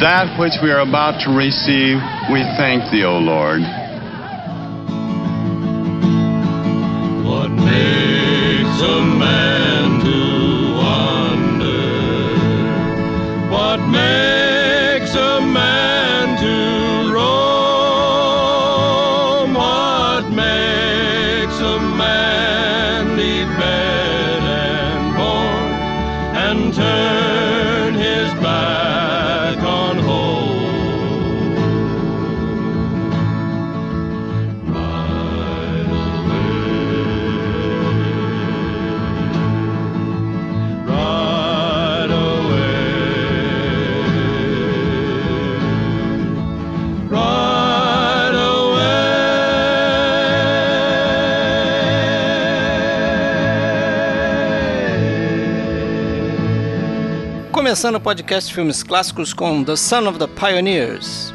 that which we are about to receive, we thank thee, O Lord. Começando o podcast Filmes Clássicos com The Son of the Pioneers.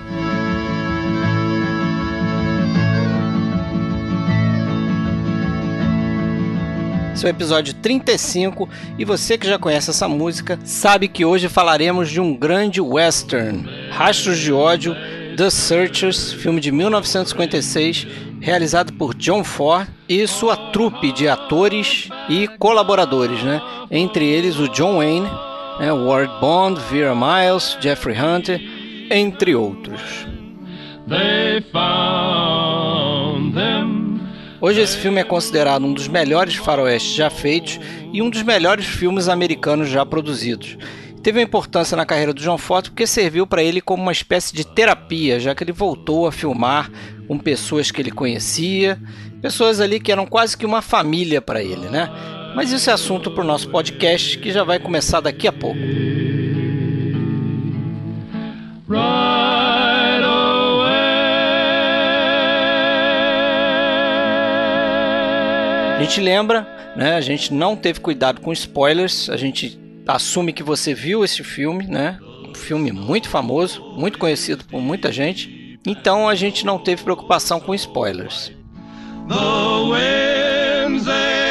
Esse é o episódio 35 e você que já conhece essa música sabe que hoje falaremos de um grande western, Rastros de Ódio, The Searchers, filme de 1956, realizado por John Ford e sua trupe de atores e colaboradores, né? Entre eles o John Wayne, né? Ward Bond, Vera Miles, Jeffrey Hunter, entre outros. Hoje esse filme é considerado um dos melhores faroestes já feitos e um dos melhores filmes americanos já produzidos. Teve uma importância na carreira do John Ford porque serviu para ele como uma espécie de terapia, já que ele voltou a filmar com pessoas que ele conhecia, pessoas ali que eram quase que uma família para ele, né? Mas isso é assunto para o nosso podcast que já vai começar daqui a pouco. A gente lembra, né? A gente não teve cuidado com spoilers, a gente assume que você viu esse filme, né? Um filme muito famoso, muito conhecido por muita gente. Então a gente não teve preocupação com spoilers. The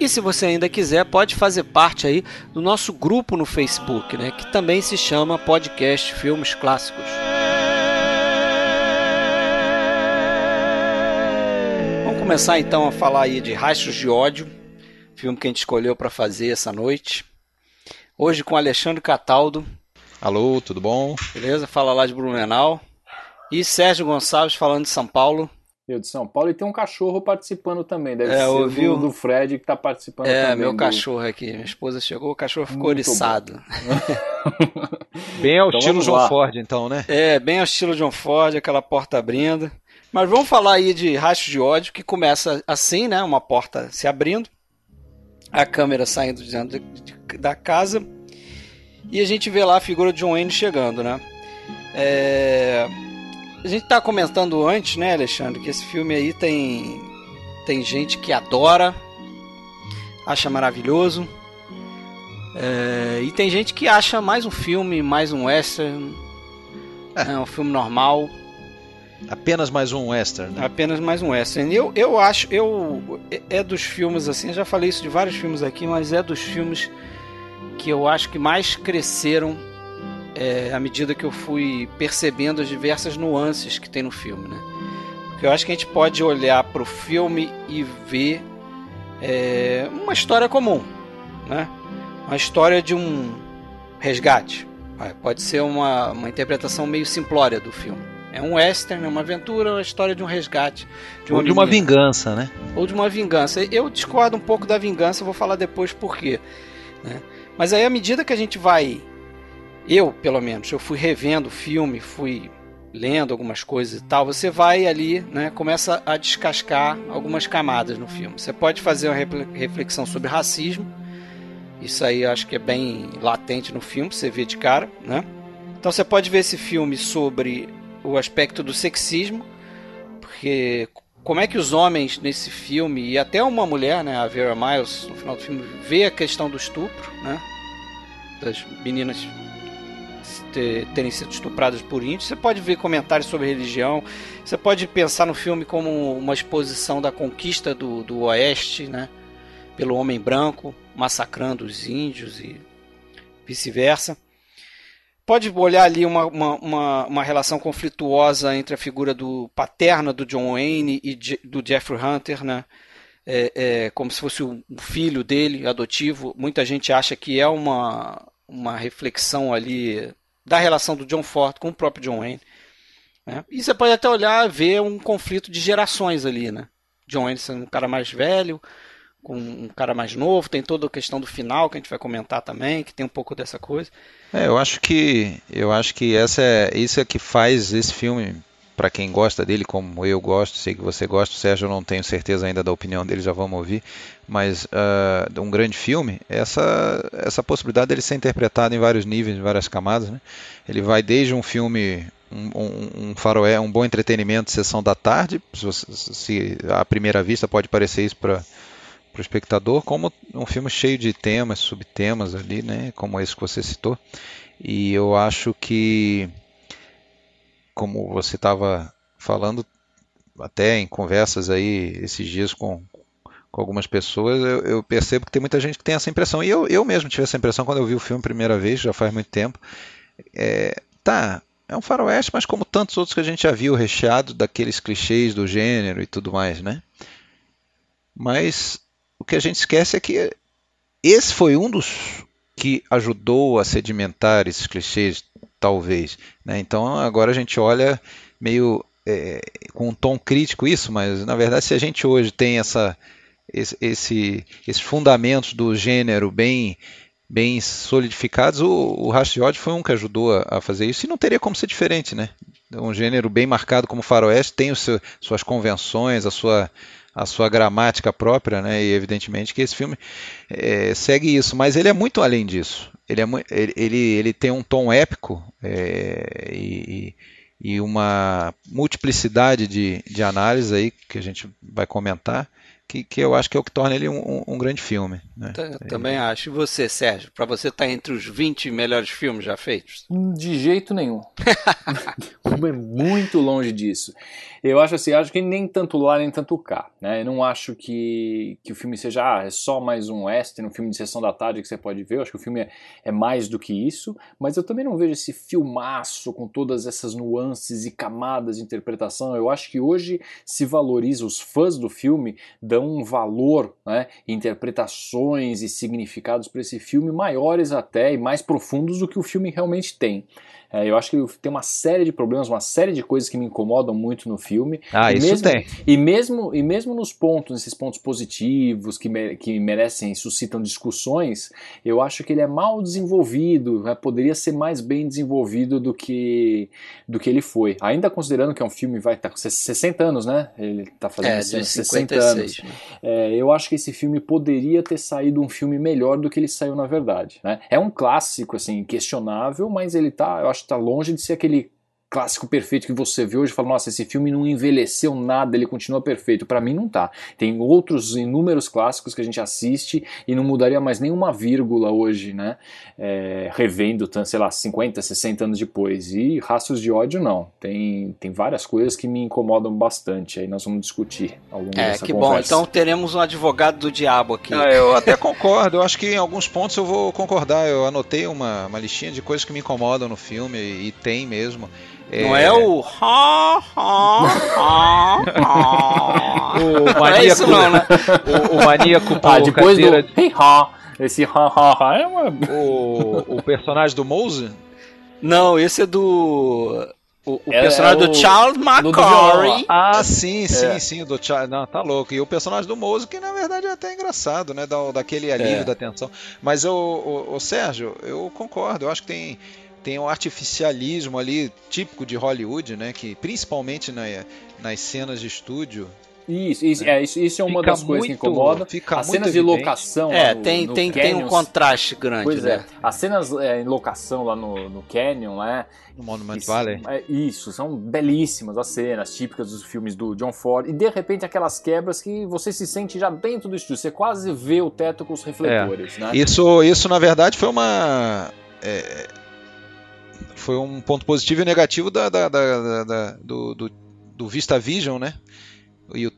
E se você ainda quiser, pode fazer parte aí do nosso grupo no Facebook, né, que também se chama Podcast Filmes Clássicos. Vamos começar então a falar aí de Rastros de Ódio, filme que a gente escolheu para fazer essa noite. Hoje com Alexandre Cataldo, Alô, tudo bom? beleza? Fala lá de Blumenau. E Sérgio Gonçalves falando de São Paulo. Eu de São Paulo e tem um cachorro participando também. Deve É, ser ouviu? do, do Fred que tá participando É, também. meu do- cachorro aqui. Minha esposa chegou, o cachorro ficou Muito oriçado. Bem ao Então estilo lá. Ford, então, né? É, bem ao estilo John Ford, aquela porta abrindo. Mas vamos falar aí de Rastros de Ódio, que começa assim, né? Uma porta se abrindo, a câmera saindo de dentro de- de- da casa, e a gente vê lá a figura de John Wayne chegando, né? É, A gente tá comentando antes, né, Alexandre, que esse filme aí tem, tem gente que adora, acha maravilhoso, é, e tem gente que acha mais um filme, mais um western, É. é um filme normal, Apenas mais um western, né? apenas mais um western. Eu, eu acho, eu é- é dos filmes assim, eu já falei isso de vários filmes aqui, mas é dos filmes que eu acho que mais cresceram é, à medida que eu fui percebendo as diversas nuances que tem no filme, né? Porque eu acho que a gente pode olhar para o filme e ver é, uma história comum, né? Uma história de um resgate. Pode ser uma, uma interpretação meio simplória do filme. É um western, é uma aventura, uma história de um resgate. De Ou de uma menina. vingança, né? Ou de uma vingança. Eu discordo um pouco da vingança, vou falar depois por quê. né? Mas aí, à medida que a gente vai. Eu, pelo menos, eu fui revendo o filme, fui lendo algumas coisas e tal, você vai ali, né, começa a descascar algumas camadas no filme. Você pode fazer uma refle- reflexão sobre racismo, isso aí eu acho que é bem latente no filme, você vê de cara, né? Então você pode ver esse filme sobre o aspecto do sexismo, porque como é que os homens nesse filme, e até uma mulher, né, a Vera Miles, no final do filme, vê a questão do estupro, né? Das meninas terem sido estupradas por índios. Você pode ver comentários sobre religião. Você pode pensar no filme como uma exposição da conquista do, do Oeste, né? Pelo homem branco, massacrando os índios e vice-versa. Pode olhar ali uma, uma, uma, uma, relação conflituosa entre a figura do paterna do John Wayne e de, do Jeffrey Hunter, né? É, é, como se fosse o filho dele, adotivo. Muita gente acha que é uma, uma reflexão ali da relação do John Ford com o próprio John Wayne. Né? E você pode até olhar ver um conflito de gerações ali, né? John Wayne sendo um cara mais velho, com um cara mais novo, tem toda a questão do final que a gente vai comentar também, que tem um pouco dessa coisa. É, eu acho que eu acho que essa é isso é que faz esse filme para quem gosta dele, como eu gosto, sei que você gosta, o Sérgio não tenho certeza ainda da opinião dele, já vamos ouvir, mas uh, um grande filme, essa essa possibilidade dele ser interpretado em vários níveis, em várias camadas, né? Ele vai desde um filme um, um, um faroé, um bom entretenimento, sessão da tarde, se, se à primeira vista pode parecer isso para para o espectador, como um filme cheio de temas, subtemas ali, né, como esse que você citou. E eu acho que, como você estava falando, até em conversas aí esses dias com, com algumas pessoas, eu, eu, percebo que tem muita gente que tem essa impressão. E eu, eu mesmo tive essa impressão quando eu vi o filme a primeira vez, já faz muito tempo. É, tá, é um faroeste, mas como tantos outros que a gente já viu, recheado daqueles clichês do gênero e tudo mais, né? Mas o que a gente esquece é que esse foi um dos que ajudou a sedimentar esses clichês, talvez. Né? Então agora a gente olha meio é, com um tom crítico isso, mas na verdade se a gente hoje tem essa, esse, esse, esses fundamentos do gênero bem bem solidificados, o, o Rashid foi um que ajudou a, a, fazer isso e não teria como ser diferente, né? Um gênero bem marcado como faroeste tem seu, suas convenções, a sua a sua gramática própria, né? E evidentemente que esse filme é, segue isso, mas ele é muito além disso. Ele, é, ele, ele, tem um tom épico é, e, e, uma multiplicidade de, de análises aí que a gente vai comentar que, que eu acho que é o que torna ele um, um, grande filme. Né? Também é. acho. E você, Sérgio? Para você estar tá entre os 20 melhores filmes já feitos? De jeito nenhum. é muito longe disso. Eu acho assim, acho que nem tanto lá nem tanto cá. Né? Eu não acho que, que o filme seja ah, é só mais um western, um filme de sessão da tarde que você pode ver. Eu acho que o filme é, é mais do que isso. Mas eu também não vejo esse filmaço com todas essas nuances e camadas de interpretação. Eu acho que hoje se valoriza os fãs do filme dão um valor, né, interpretações e significados para esse filme maiores até e mais profundos do que o filme realmente tem. É, eu acho que tem uma série de problemas, uma série de coisas que me incomodam muito no filme. Ah, e isso mesmo, tem. E mesmo, e mesmo nos pontos, nesses pontos positivos que, me, que merecem, suscitam discussões, eu acho que ele é mal desenvolvido, né, poderia ser mais bem desenvolvido do que, do que ele foi. Ainda considerando que é um filme vai estar tá com 60 anos, né? Ele está fazendo é, 60 56, anos. Né? É, eu acho que esse filme poderia ter saído um filme melhor do que ele saiu na verdade. Né? É um clássico, assim, questionável, mas ele tá, eu acho acho que está longe de ser aquele clássico perfeito que você vê hoje e fala, nossa, esse filme não envelheceu nada, ele continua perfeito. Para mim não tá. Tem outros inúmeros clássicos que a gente assiste e não mudaria mais nenhuma vírgula hoje, né? É, revendo, sei lá, 50, 60 anos depois. E Rastros de Ódio não. Tem, tem várias coisas que me incomodam bastante. Aí nós vamos discutir ao longo é, dessa que conversa. bom. Então teremos um advogado do diabo aqui. Ah, eu até concordo. Eu acho que em alguns pontos eu vou concordar. Eu anotei uma, uma listinha de coisas que me incomodam no filme e tem mesmo. Não é, o ha, ha, ha, ha. o maníaco, é isso não, né? o, o maníaco ah, depois do hey, ha, esse ha, ha, ha é uma... o, o personagem do Mose? Não, esse é do o, o é, personagem é o... do Charles McCory. Ah, sim, sim, é. sim, do Charles. Não, tá louco. E o personagem do Mose, que na verdade é até engraçado, né? Da, daquele alívio é. da tensão. Mas o, o, o Sérgio, eu concordo. Eu acho que tem tem um artificialismo ali típico de Hollywood, né? Que principalmente na, nas cenas de estúdio Isso, isso, é, isso, isso é uma Fica das coisas que muito- fica As muito cenas de evidente. locação. É, no, tem, no tem, tem um Canyons- contraste grande, Pois né? é, as cenas é, em locação lá no, no Canyon, né? No Monument que Valley. é, isso, são belíssimas as cenas típicas dos filmes do John Ford. E de repente aquelas quebras que você se sente já dentro do estúdio. Você quase vê o teto com os refletores, né? Isso, isso na verdade foi uma. é, foi um ponto positivo e negativo da, da- da- da- do, do, do VistaVision, né? E o-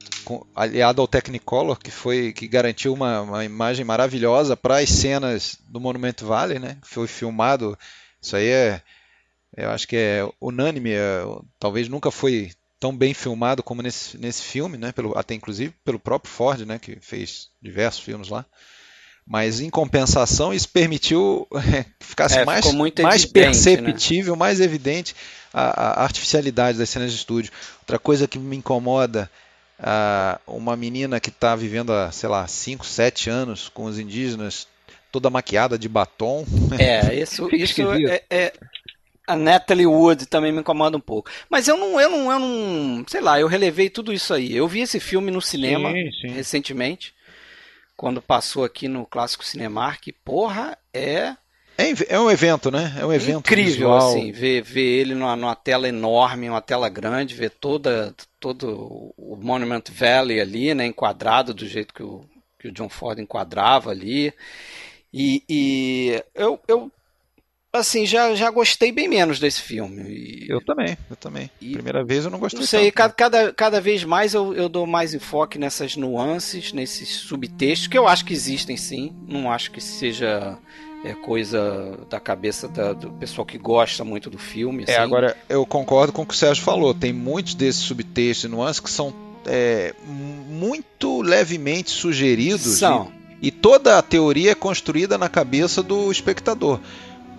aliado ao Technicolor, que foi que garantiu uma, uma imagem maravilhosa para as cenas do Monument Valley, né? Foi filmado. Isso aí é, eu acho que é unânime. é, talvez nunca foi tão bem filmado como nesse, nesse filme, né? Pelo, até inclusive pelo próprio Ford, né? Que fez diversos filmes lá. Mas em compensação, isso permitiu que ficasse É, mais, mais evidente, perceptível, mais evidente a, a artificialidade das cenas de estúdio. Outra coisa que me incomoda, ah, uma menina que está vivendo há, sei lá, 5, 7 anos com os indígenas, toda maquiada de batom. É, isso, isso esquisito. é, é- A Natalie Wood também me incomoda um pouco. Mas eu não, eu não, eu não. Sei lá, eu relevei tudo isso aí. Eu vi esse filme no cinema Sim, sim. recentemente, quando passou aqui no Clássico Cinemark. Porra, é É, é um evento, né? É um evento incrível, visual. assim, ver, ver ele numa, numa tela enorme, uma tela grande, ver toda, todo o Monument Valley ali, né, enquadrado do jeito que o, que o John Ford enquadrava ali. E, e eu, eu, assim, já, já gostei bem menos desse filme. E- Eu também, eu também. E- Primeira vez eu não gostei não sei, tanto. cada, cada, cada vez mais eu, eu dou mais enfoque nessas nuances, nesses subtextos, que eu acho que existem sim. Não acho que seja é, coisa da cabeça da- do pessoal que gosta muito do filme. É, assim. agora eu concordo com o que o Sérgio falou. Tem muitos desses subtextos e nuances que são é, muito levemente sugeridos São. e, e toda a teoria é construída na cabeça do espectador.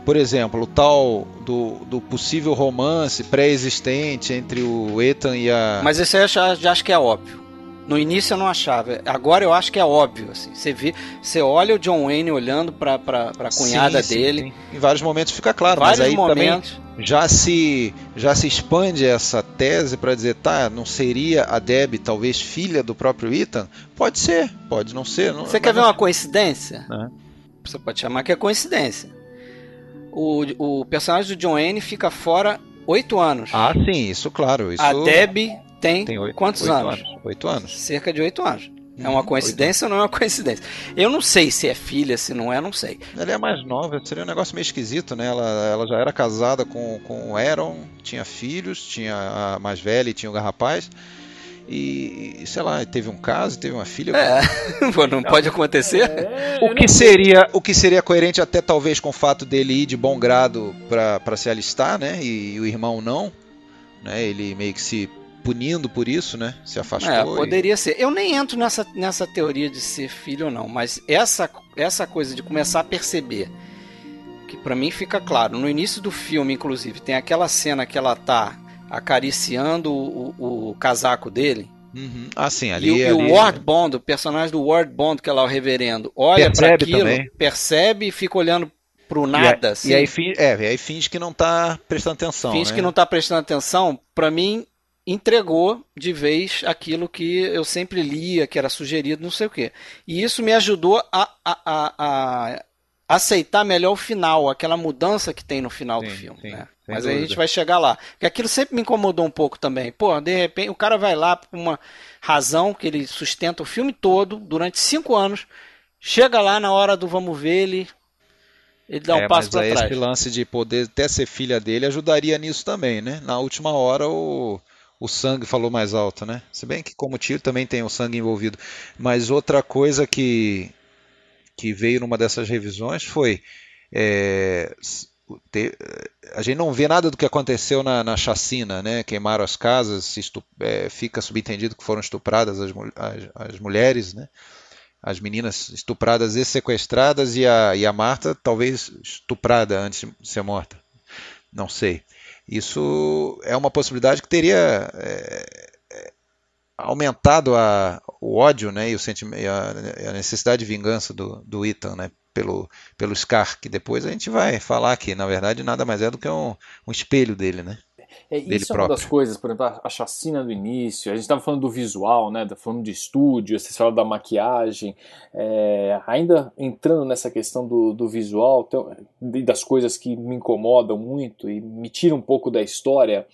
Por exemplo, o tal do, do possível romance pré-existente entre o Ethan e a. Mas esse aí eu já, já acho que é óbvio. No início eu não achava. Agora eu acho que é óbvio. Assim. Você vê, você olha o John Wayne olhando pra, pra cunhada Sim, sim, dele. sim. Em vários momentos fica claro, vários mas aí também momentos. já se já se expande essa tese para dizer, tá, não seria a Debbie talvez filha do próprio Ethan? Pode ser, pode não ser. Não, Você quer ver não- uma coincidência? É. Você pode chamar que é coincidência. O, o personagem do John Wayne fica fora oito anos. Ah, sim, isso claro. Isso a Debbie tem, tem oito, quantos oito anos? Oito anos. Cerca de oito anos. É Uhum, uma coincidência ou não é uma coincidência? Eu não sei se é filha, se não é, não sei. Ela é mais nova, seria um negócio meio esquisito, né? Ela, ela já era casada com, com o Aaron, tinha filhos, tinha a mais velha e tinha o rapaz. E, e, sei lá, teve um caso, teve uma filha. É, pô, não pode acontecer? É, O que seria o que seria coerente até talvez com o fato dele ir de bom grado para se alistar, né? E, o irmão não, né? Ele meio que se punindo por isso, né? Se afastou. É, e- poderia ser. Eu nem entro nessa, nessa teoria de ser filho ou não, mas essa, essa coisa de começar a perceber, que pra mim fica claro, no início do filme, inclusive, tem aquela cena que ela tá acariciando o, o- o casaco dele, Uhum. Ah, sim, e, ali. o- e ali o Ward Bond, o personagem do Ward Bond, que é lá o reverendo, olha Percebe aquilo, também. percebe e fica olhando pro nada, e, aí- assim. e aí, finge, é, aí finge que não tá prestando atenção. finge né? que não tá prestando atenção, pra mim entregou de vez aquilo que eu sempre lia, que era sugerido, não sei o quê. E isso me ajudou a, a, a, a aceitar melhor o final, aquela mudança que tem no final do Sim, filme. sim, né? Sem Mas aí a dúvida. gente vai chegar lá. Porque aquilo sempre me incomodou um pouco também. Pô, de repente o cara vai lá por uma razão que ele sustenta o filme todo durante cinco anos. Chega lá na hora do vamos ver, ele, ele dá um É, passo para trás. esse lance de poder até ser filha dele ajudaria nisso também, né? Na última hora o, o sangue falou mais alto, né? Se bem que como tiro também tem o sangue envolvido. Mas outra coisa que, que veio numa dessas revisões foi é, s- ter- a gente não vê nada do que aconteceu na, na chacina, né? Queimaram as casas, se estu- é, fica subentendido que foram estupradas as, as- as mulheres, né? As meninas estupradas e sequestradas e a, e a Marta talvez estuprada antes de ser morta. Não sei. Isso é uma possibilidade que teria é, aumentado a, o ódio né, e, o e a, a necessidade de vingança do, do Ethan né, pelo, pelo Scar, que depois a gente vai falar que, na verdade, nada mais é do que um, um espelho dele. Né? É, isso é uma das coisas, por exemplo, a, a chacina do início, a gente estava falando do visual, né, falando de estúdio, vocês falaram da maquiagem, é, ainda entrando nessa questão do, do visual, e das coisas que me incomodam muito e me tiram um pouco da história,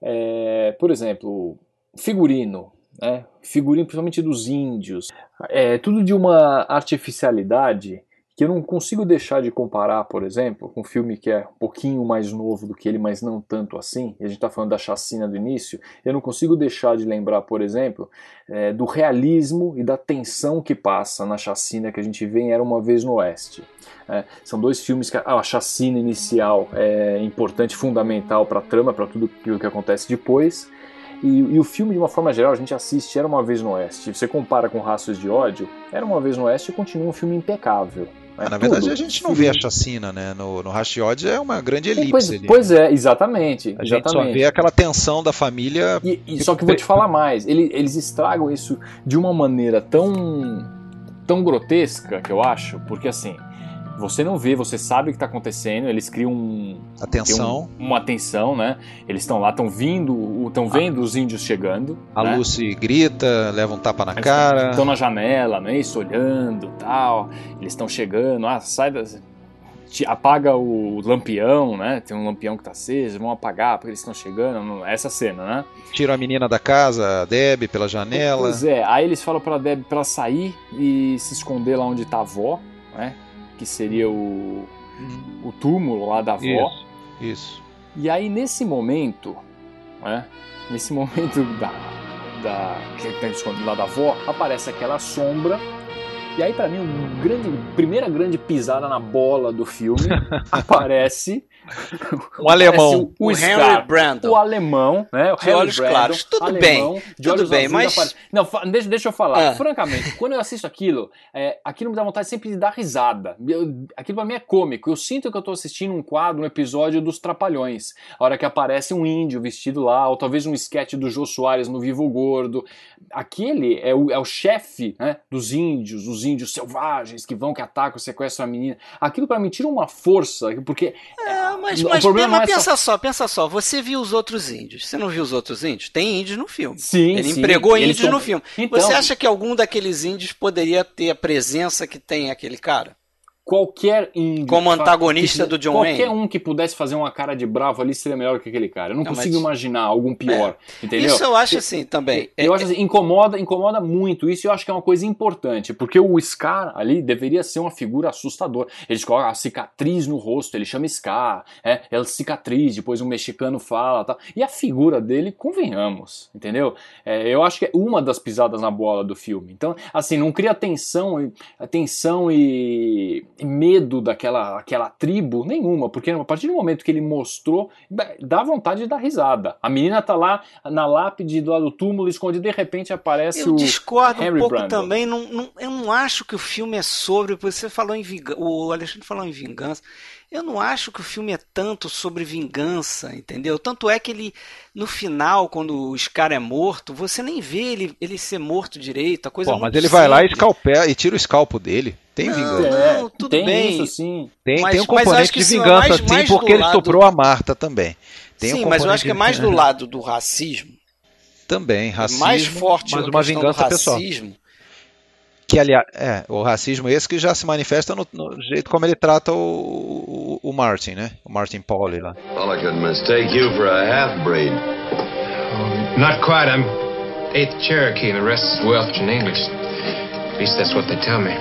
é, por exemplo, figurino, né, figurino principalmente dos índios, é tudo de uma artificialidade que eu não consigo deixar de comparar, por exemplo, com um filme que é um pouquinho mais novo do que ele, mas não tanto assim, e a gente está falando da chacina do início, eu não consigo deixar de lembrar, por exemplo, é, do realismo e da tensão que passa na chacina que a gente vê em Era Uma Vez no Oeste. É, são dois filmes que a, a chacina inicial é importante, fundamental para a trama, para tudo aquilo que acontece depois, e, e, o filme, de uma forma geral, a gente assiste Era Uma Vez no Oeste. Você compara com Raços de Ódio, Era Uma Vez no Oeste continua um filme impecável. É, na verdade, a gente não vê a chacina, né? No, no Rashid é uma grande elipse. Pois, ali, pois né? é, exatamente. A exatamente. gente só vê aquela tensão da família. E, e só que vou te falar mais, eles, eles estragam isso de uma maneira tão, tão grotesca que eu acho, porque assim, você não vê, você sabe o que está acontecendo, eles criam um, atenção. Um, uma atenção, né? Eles estão lá, estão vindo, estão vendo a, os índios chegando. A né? Lucy grita, leva um tapa na eles cara. Estão na janela, né? Isso, olhando tal. Eles estão chegando, ah, sai da. Apaga o lampião, né? Tem um lampião que tá aceso, vão apagar porque eles estão chegando. Essa cena, né? Tiram a menina da casa, a Deb, pela janela. Pois é, aí eles falam pra Deb pra sair e se esconder lá onde tá a avó, né? Que seria o, uhum. o túmulo lá da avó. Isso, isso. E aí nesse momento, né, nesse momento da, da que está escondido lá da avó, aparece aquela sombra e aí, para mim, a grande, primeira grande pisada na bola do filme aparece um alemão, o, o, o Henry Brandon, o alemão, né? O de olhos Brandon, claros, tudo alemão, bem, tudo bem, mas apare... não, deixa, deixa eu falar. Ah. Francamente, quando eu assisto aquilo, é, aquilo me dá vontade sempre de dar risada. Eu, aquilo para mim é cômico. Eu sinto que eu tô assistindo um quadro, um episódio dos Trapalhões. A hora que aparece um índio vestido lá, ou talvez um esquete do Jô Soares no Vivo Gordo. Aquele é o, é o chefe né, dos índios, os índios selvagens que vão, que atacam, sequestram a menina. Aquilo para mim tira uma força, porque. É, mas, mas, mas é pensa só... só... pensa só. Você viu os outros índios. Você não viu os outros índios? Tem índios no filme. Sim. Ele sim. empregou índios tão... no filme. Então... Você acha que algum daqueles índios poderia ter a presença que tem aquele cara? Qualquer índio. Como antagonista do John Qualquer Wayne. um que pudesse fazer uma cara de bravo ali seria melhor que aquele cara. Eu não, não consigo mas... imaginar algum pior. É. Entendeu? Isso eu acho assim também. Eu é, acho assim, incomoda, incomoda muito. Isso eu acho que é uma coisa importante. Porque o Scar ali deveria ser uma figura assustadora. Eles colocam a cicatriz no rosto, ele chama Scar. É, é cicatriz, depois um mexicano fala tal. E a figura dele, convenhamos, entendeu? É, eu acho que é uma das pisadas na bola do filme. Então, assim, não cria tensão, tensão e medo daquela aquela tribo, nenhuma, porque a partir do momento que ele mostrou, dá vontade de dar risada. A menina tá lá na lápide do lado do túmulo, escondida, de repente aparece eu o discordo Henry um pouco Brandon. também, não, não, eu não acho que o filme é sobre, você falou em vingança, o Alexandre falou em vingança, eu não acho que o filme é tanto sobre vingança, entendeu? Tanto é que ele, no final, quando o Scar é morto, você nem vê ele, ele ser morto direito. A coisa Pô, mas ele vai lá e, escalpé, e tira o escalpo dele. Tem não, vingança. Não, É, tudo tem bem. isso sim. Tem, Mas- tem um componente de é vingança, mais- sim, mais porque ele lado- estuprou a Marta também. Tem um Sim, mas eu acho que é mais do lado do racismo, Também, racismo, mais forte mas uma vingança do pessoal. Racismo. Que, aliás, é, o racismo esse que já se manifesta no, no jeito como ele trata o, o, o Martin, né? O Martin Pauli lá. Well, I could mistake you for a half-breed. Not quite. I'm eighth Cherokee, the rest is Welsh and English. At least that's what they tell me.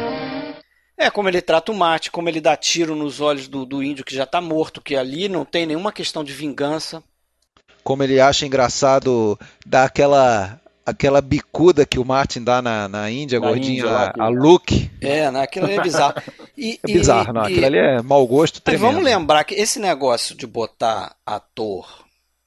É, como ele trata o mate, como ele dá tiro nos olhos do, do índio que já tá morto, que ali não tem nenhuma questão de vingança. Como ele acha engraçado dar aquela, aquela bicuda que o Martin dá na, na Índia, Na gordinha, Índia lá, a, a Luke. É, né? Aquilo ali é bizarro. E, É e- bizarro, não. e- Aquilo ali é mau gosto Mas tremendo. vamos lembrar que esse negócio de botar ator,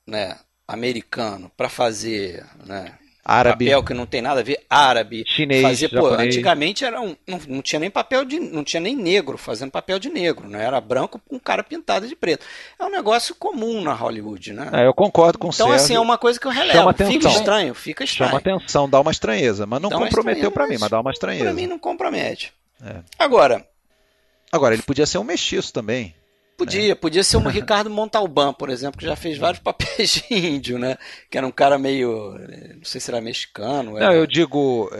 né, americano pra fazer, né, Árabe. papel que não tem nada a ver, árabe, Chinês, fazer, pô, antigamente era um, não, não tinha nem papel de, não tinha nem negro fazendo papel de negro, né? Era branco com cara pintado de preto. É um negócio comum na Hollywood, né? É, eu concordo com o então assim é uma coisa que eu relevo. Chama Fica atenção. estranho, fica estranho. Chama atenção, dá uma estranheza. Mas não Dá comprometeu pra mim, mas dá uma estranheza. Pra mim não compromete. É. Agora, Agora, ele podia ser um mestiço também. Podia, podia ser um Ricardo Montalban, por exemplo, que já fez vários papéis de índio, né? Que era um cara meio. Não sei se era mexicano. Era... Não, eu digo,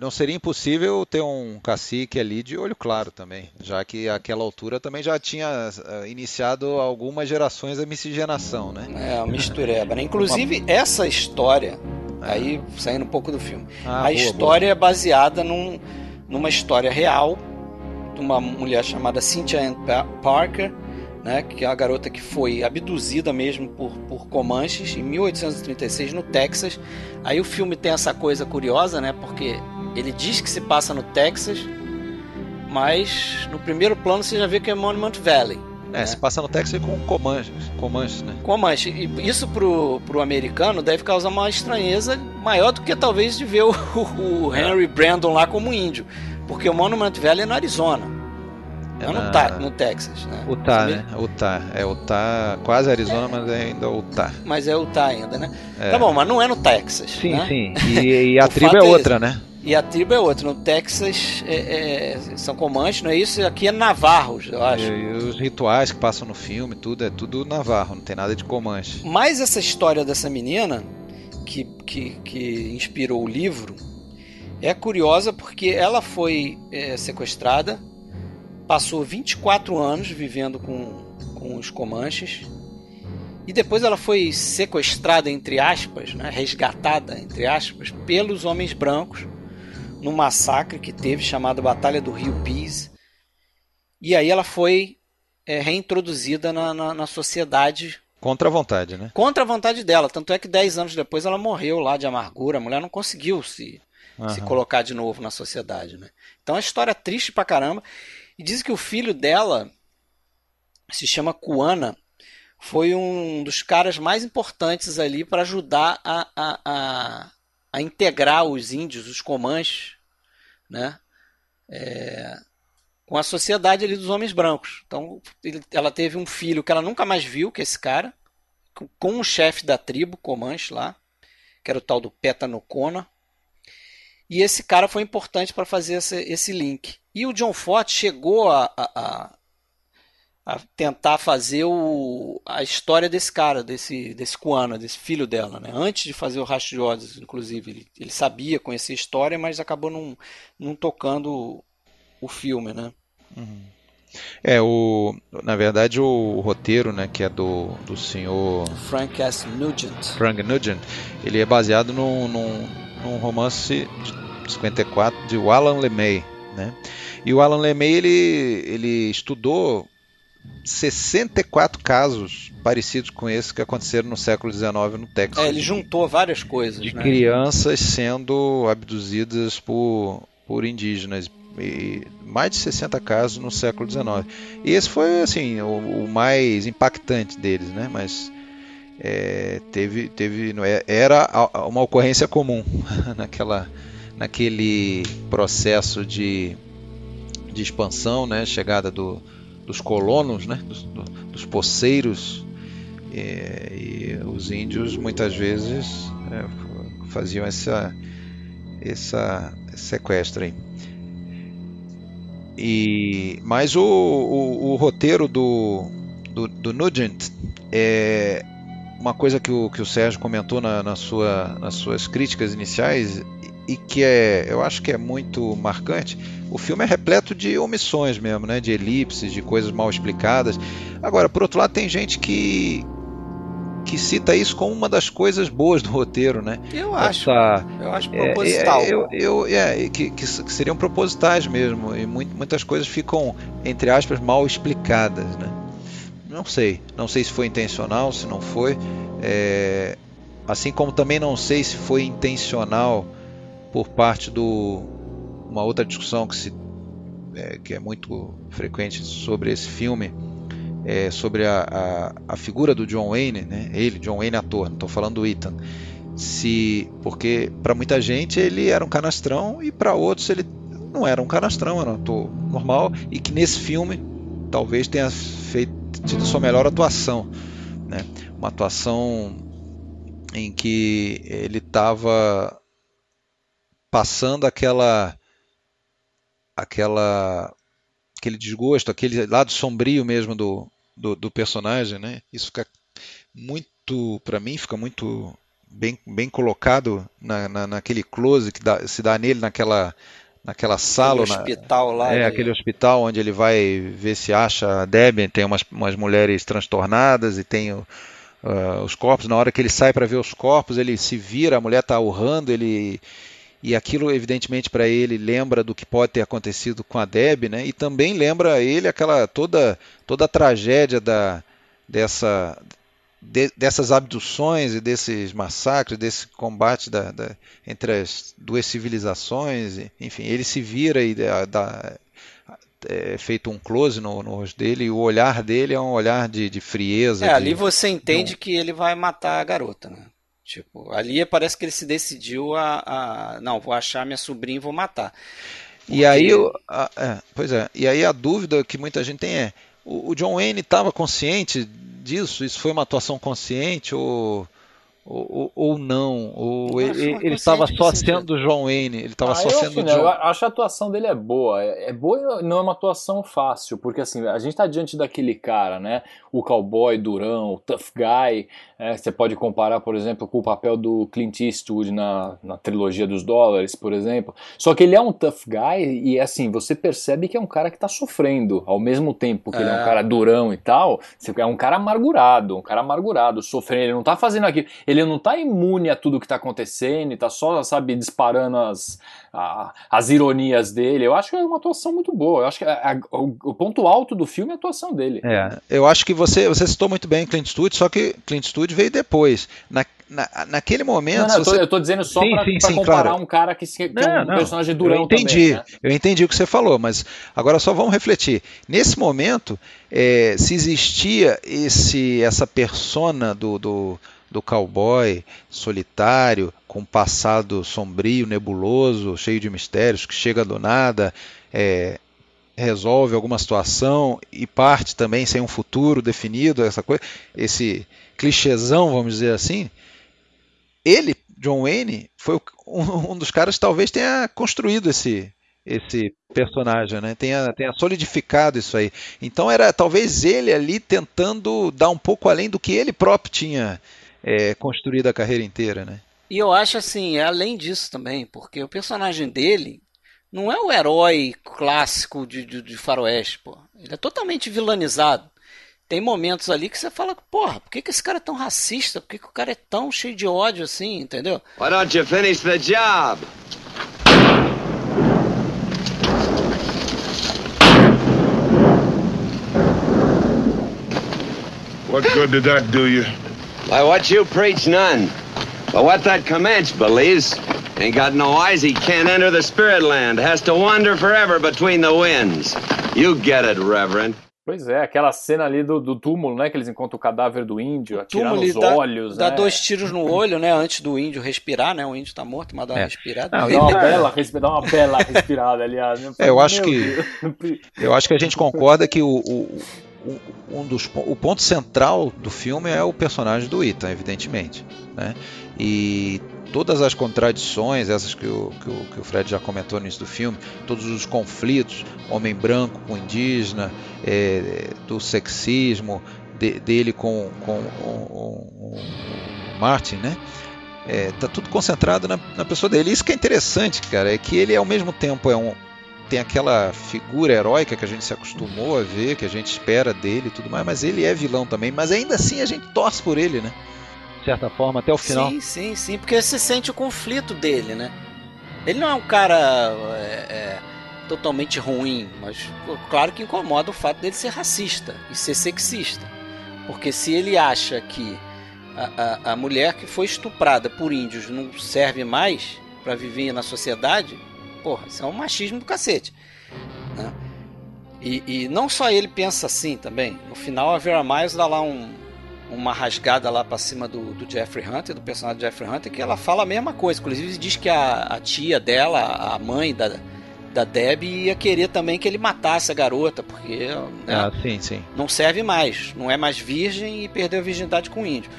não seria impossível ter um cacique ali de olho claro também, já que àquela altura também já tinha eh, iniciado algumas gerações da miscigenação, né? É, uma mistureba, né? Inclusive, essa história, aí saindo um pouco do filme, Ah, a boa, história é baseada num, numa história real de uma mulher chamada Cynthia Ann Pa- Parker, né, que é uma garota que foi abduzida mesmo por, por Comanches em 1836 no Texas. Aí o filme tem essa coisa curiosa, né, porque ele diz que se passa no Texas, mas no primeiro plano você já vê que é Monument Valley. É, se passa no Texas com Comanches, Comanches, né? Comanche. E isso pro, pro americano deve causar uma estranheza maior do que talvez de ver o, o Henry Brandon lá como índio. Porque o Monument Valley é no Arizona. É não na- no, tá, no Texas, né? Utah, né? Utah, é Utah, quase Arizona, mas é ainda Utah. Mas é Utah ainda, né? É. Tá bom, mas não é no Texas. Sim, né? sim. E, e a tribo é é outra, né? E a tribo é outra. No Texas é, é- são Comanches, não é isso? Aqui é Navarros, eu acho. E, e os rituais que passam no filme, tudo é tudo navarro, não tem nada de Comanche. Mas essa história dessa menina, que, que, que inspirou o livro, é curiosa porque ela foi é, sequestrada, passou 24 anos vivendo com, com os Comanches, e depois ela foi sequestrada, entre aspas, né, resgatada, entre aspas, pelos homens brancos, num massacre que teve chamado Batalha do Rio Peace. E aí ela foi é, reintroduzida na, na, na sociedade Contra a vontade, né? contra a vontade dela. Tanto é que 10 anos depois ela morreu lá de amargura. A mulher não conseguiu se, se Aham. colocar de novo na sociedade. Né? Então é uma história triste pra caramba. E diz que o filho dela se chama Kuana. Foi um dos caras mais importantes ali para ajudar a, a, a, a integrar os índios, os comanches, né? É, com a sociedade ali dos homens brancos. Então ele- ela teve um filho que ela nunca mais viu, que é esse cara, com- com o chefe da tribo, Comanche lá, que era o tal do Petanocona. E esse cara foi importante para fazer esse, esse link. E o John Ford chegou a, a- a- a tentar fazer o, a história desse cara, desse, desse Kuana, desse filho dela. Né? Antes de fazer o Rastro de Ódios, inclusive. Ele, ele sabia conhecer a história, mas acabou não, não tocando o filme. Né? É, o, na verdade, o roteiro, né, que é do, do senhor Frank S. Nugent. Frank Nugent, ele é baseado num, num, num romance de 54 de Alan LeMay, né? E o Alan LeMay, ele, ele estudou 64 casos parecidos com esse que aconteceram no século XIX no Texas. É, ele juntou várias coisas. de né? crianças sendo abduzidas por, por indígenas. E mais de 60 casos no século XIX. E esse foi assim o, o mais impactante deles, né? Mas é, teve, teve, é- era uma ocorrência comum naquela, naquele processo de, de expansão, né? Chegada do, dos colonos, né? Dos, do- dos poceiros é, e os índios muitas vezes é, faziam essa, essa sequestro aí. E, mas o, o, o roteiro do, do, do Nugent é uma coisa que o, que o Sérgio comentou na, na sua, nas suas críticas iniciais e que é, eu acho que é muito marcante. O filme é repleto de omissões mesmo, né? de elipses, de coisas mal explicadas. Agora, por outro lado, tem gente que, que cita isso como uma das coisas boas do roteiro, né? Eu acho. Essa- Eu acho é, proposital. é, eu, eu, é, que, que seriam propositais mesmo, e muito- muitas coisas ficam, entre aspas, mal explicadas. Né? Não sei, não sei se foi intencional, se não foi. É, assim como também não sei se foi intencional por parte do. Uma outra discussão que, se, é, que é muito frequente sobre esse filme, é sobre a, a, a figura do John Wayne, né? ele, John Wayne ator, não estou falando do Ethan se porque para muita gente ele era um canastrão e para outros ele não era um canastrão, era um ator normal e que nesse filme talvez tenha feito tido sua melhor atuação, né? Uma atuação em que ele estava passando aquela aquela aquele desgosto, aquele lado sombrio mesmo do do, do personagem, né? Isso fica muito, para mim, fica muito bem, bem colocado na, na, naquele close que dá, se dá nele naquela naquela sala. Aquele hospital lá. É, de... aquele hospital onde ele vai ver se acha a Debbie, tem umas, umas mulheres transtornadas e tem o, uh, os corpos. Na hora que ele sai para ver os corpos, ele se vira, a mulher está urrando, ele. E aquilo, evidentemente, para ele lembra do que pode ter acontecido com a Deb, né? E também lembra a ele aquela toda toda a tragédia da dessa de, dessas abduções e desses massacres, desse combate da, da, entre as duas civilizações, enfim, ele se vira e dá, é feito um close no, no, rosto dele e o olhar dele é um olhar de, de frieza. É, de, ali você entende que ele vai matar a garota, né? Tipo, ali parece que ele se decidiu a, a não, vou achar minha sobrinha e vou matar. Porque... E aí, a, é, pois é, e aí a dúvida que muita gente tem é, o, o John Wayne estava consciente disso? Isso foi uma atuação consciente ou ou, ou não, ou ele estava só sendo John Wayne, ele estava ah, só eu, sendo assim, John. Eu acho a atuação dele é boa, é, é boa não é uma atuação fácil, porque assim, a gente está diante daquele cara, né, o cowboy durão, o tough guy, é, você pode comparar, por exemplo, com o papel do Clint Eastwood na, na trilogia dos dólares, por exemplo, só que ele é um tough guy e assim, você percebe que é um cara que está sofrendo, ao mesmo tempo que é. ele é um cara durão e tal, é um cara amargurado, um cara amargurado, sofrendo, ele não está fazendo aquilo, ele não tá imune a tudo que tá acontecendo e tá só, sabe, disparando as, a, as ironias dele. Eu acho que é uma atuação muito boa. Eu acho que a, a, o, ponto alto do filme é a atuação dele. É, eu acho que você, você citou muito bem Clint Eastwood, só que Clint Eastwood veio depois. Na, na, naquele momento. Não, não, eu, tô, eu, tô, dizendo só sim, comparar claro. um cara que, que não, é um não, personagem durão eu entendi, também, né? Eu entendi o que você falou, mas agora só vamos refletir. Nesse momento, é, se existia esse, essa persona do, do do cowboy solitário, com passado sombrio, nebuloso, cheio de mistérios, que chega do nada, é, resolve alguma situação e parte também sem um futuro definido, essa coisa, esse clichêzão, vamos dizer assim. Ele, John Wayne, foi um, um dos caras que talvez tenha construído esse esse personagem, né? Tenha, tenha solidificado isso aí. Então era talvez ele ali tentando dar um pouco além do que ele próprio tinha é, construído a carreira inteira, né? E eu acho assim, é além disso também, porque o personagem dele não é o herói clássico de, de, de faroeste, pô. Ele é totalmente vilanizado. Tem momentos ali que você fala, porra, por que, que esse cara é tão racista? Por que, que o cara é tão cheio de ódio assim, entendeu? Why don't you finish the job? What good did that do you? Why, what you preach, none. But what that Comanche believes, ain't got no eyes, he can't enter the spirit land, has to wander forever between the winds. You get it, Reverend. Pois é, aquela cena ali do, do, túmulo, né? Que eles encontram o cadáver do índio, atirando os dá, olhos. Dá né? dois tiros no olho, né? Antes do índio respirar, né? O índio tá morto, mas dá uma é. respirada. Não, dá, uma bela, dá uma bela respirada, aliás. É, eu acho que. Eu acho que a gente concorda que o, o um dos, o ponto central do filme é o personagem do Ethan, evidentemente. Né? E todas as contradições, essas que o, que o, que o Fred já comentou no início do filme, todos os conflitos, homem branco com indígena, é, do sexismo, de, dele com, com Martin, né? É, tá tudo concentrado na, na pessoa dele. Isso que é interessante, cara, é que ele ao mesmo tempo é um, tem aquela figura heróica que a gente se acostumou a ver, que a gente espera dele e tudo mais, mas ele é vilão também, mas ainda assim a gente torce por ele, né? De certa forma, até o final. Sim, sim, sim, porque você sente o conflito dele, né? Ele não é um cara é, é, totalmente ruim, mas claro que incomoda o fato dele ser racista e ser sexista. Porque se ele acha que a, a, a mulher que foi estuprada por índios não serve mais para viver na sociedade, Porra, isso é um machismo do cacete. Né? E, e, não só ele pensa assim também. No final, a Vera Miles dá lá um, uma rasgada lá para cima do, do, Jeffrey Hunter, do personagem do Jeffrey Hunter, que ela fala a mesma coisa. Inclusive, diz que a, a tia dela, a mãe da, da Deb, ia querer também que ele matasse a garota, porque né, ah, sim, sim. não serve mais. Não é mais virgem e perdeu a virgindade com o índio.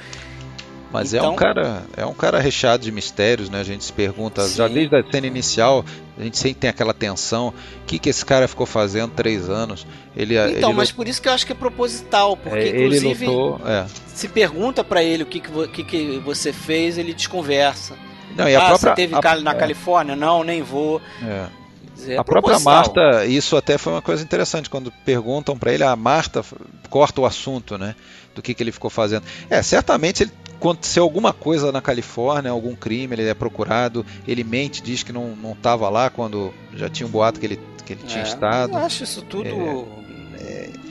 Mas é Então- um cara, é um cara recheado de mistérios, né? A gente se pergunta, já Sim. desde a cena inicial, a gente sempre tem aquela tensão, o que que esse cara ficou fazendo três anos? Ele, Então, ele, mas por isso que eu acho que é proposital, porque é, ele inclusive lutou, é. se pergunta pra ele o que, que, vo- que que você fez, ele desconversa. Não, e a ah, própria você teve a- na é, Califórnia? Não, nem vou. é. Dizer, é A própria proposital. Marta, isso até foi uma coisa interessante quando perguntam pra ele, a Marta corta o assunto, né? Do que, que ele ficou fazendo. É, certamente ele aconteceu alguma coisa na Califórnia, algum crime, ele é procurado, ele mente, diz que não não estava lá quando já tinha um boato que ele que ele tinha É, estado. Eu acho isso tudo.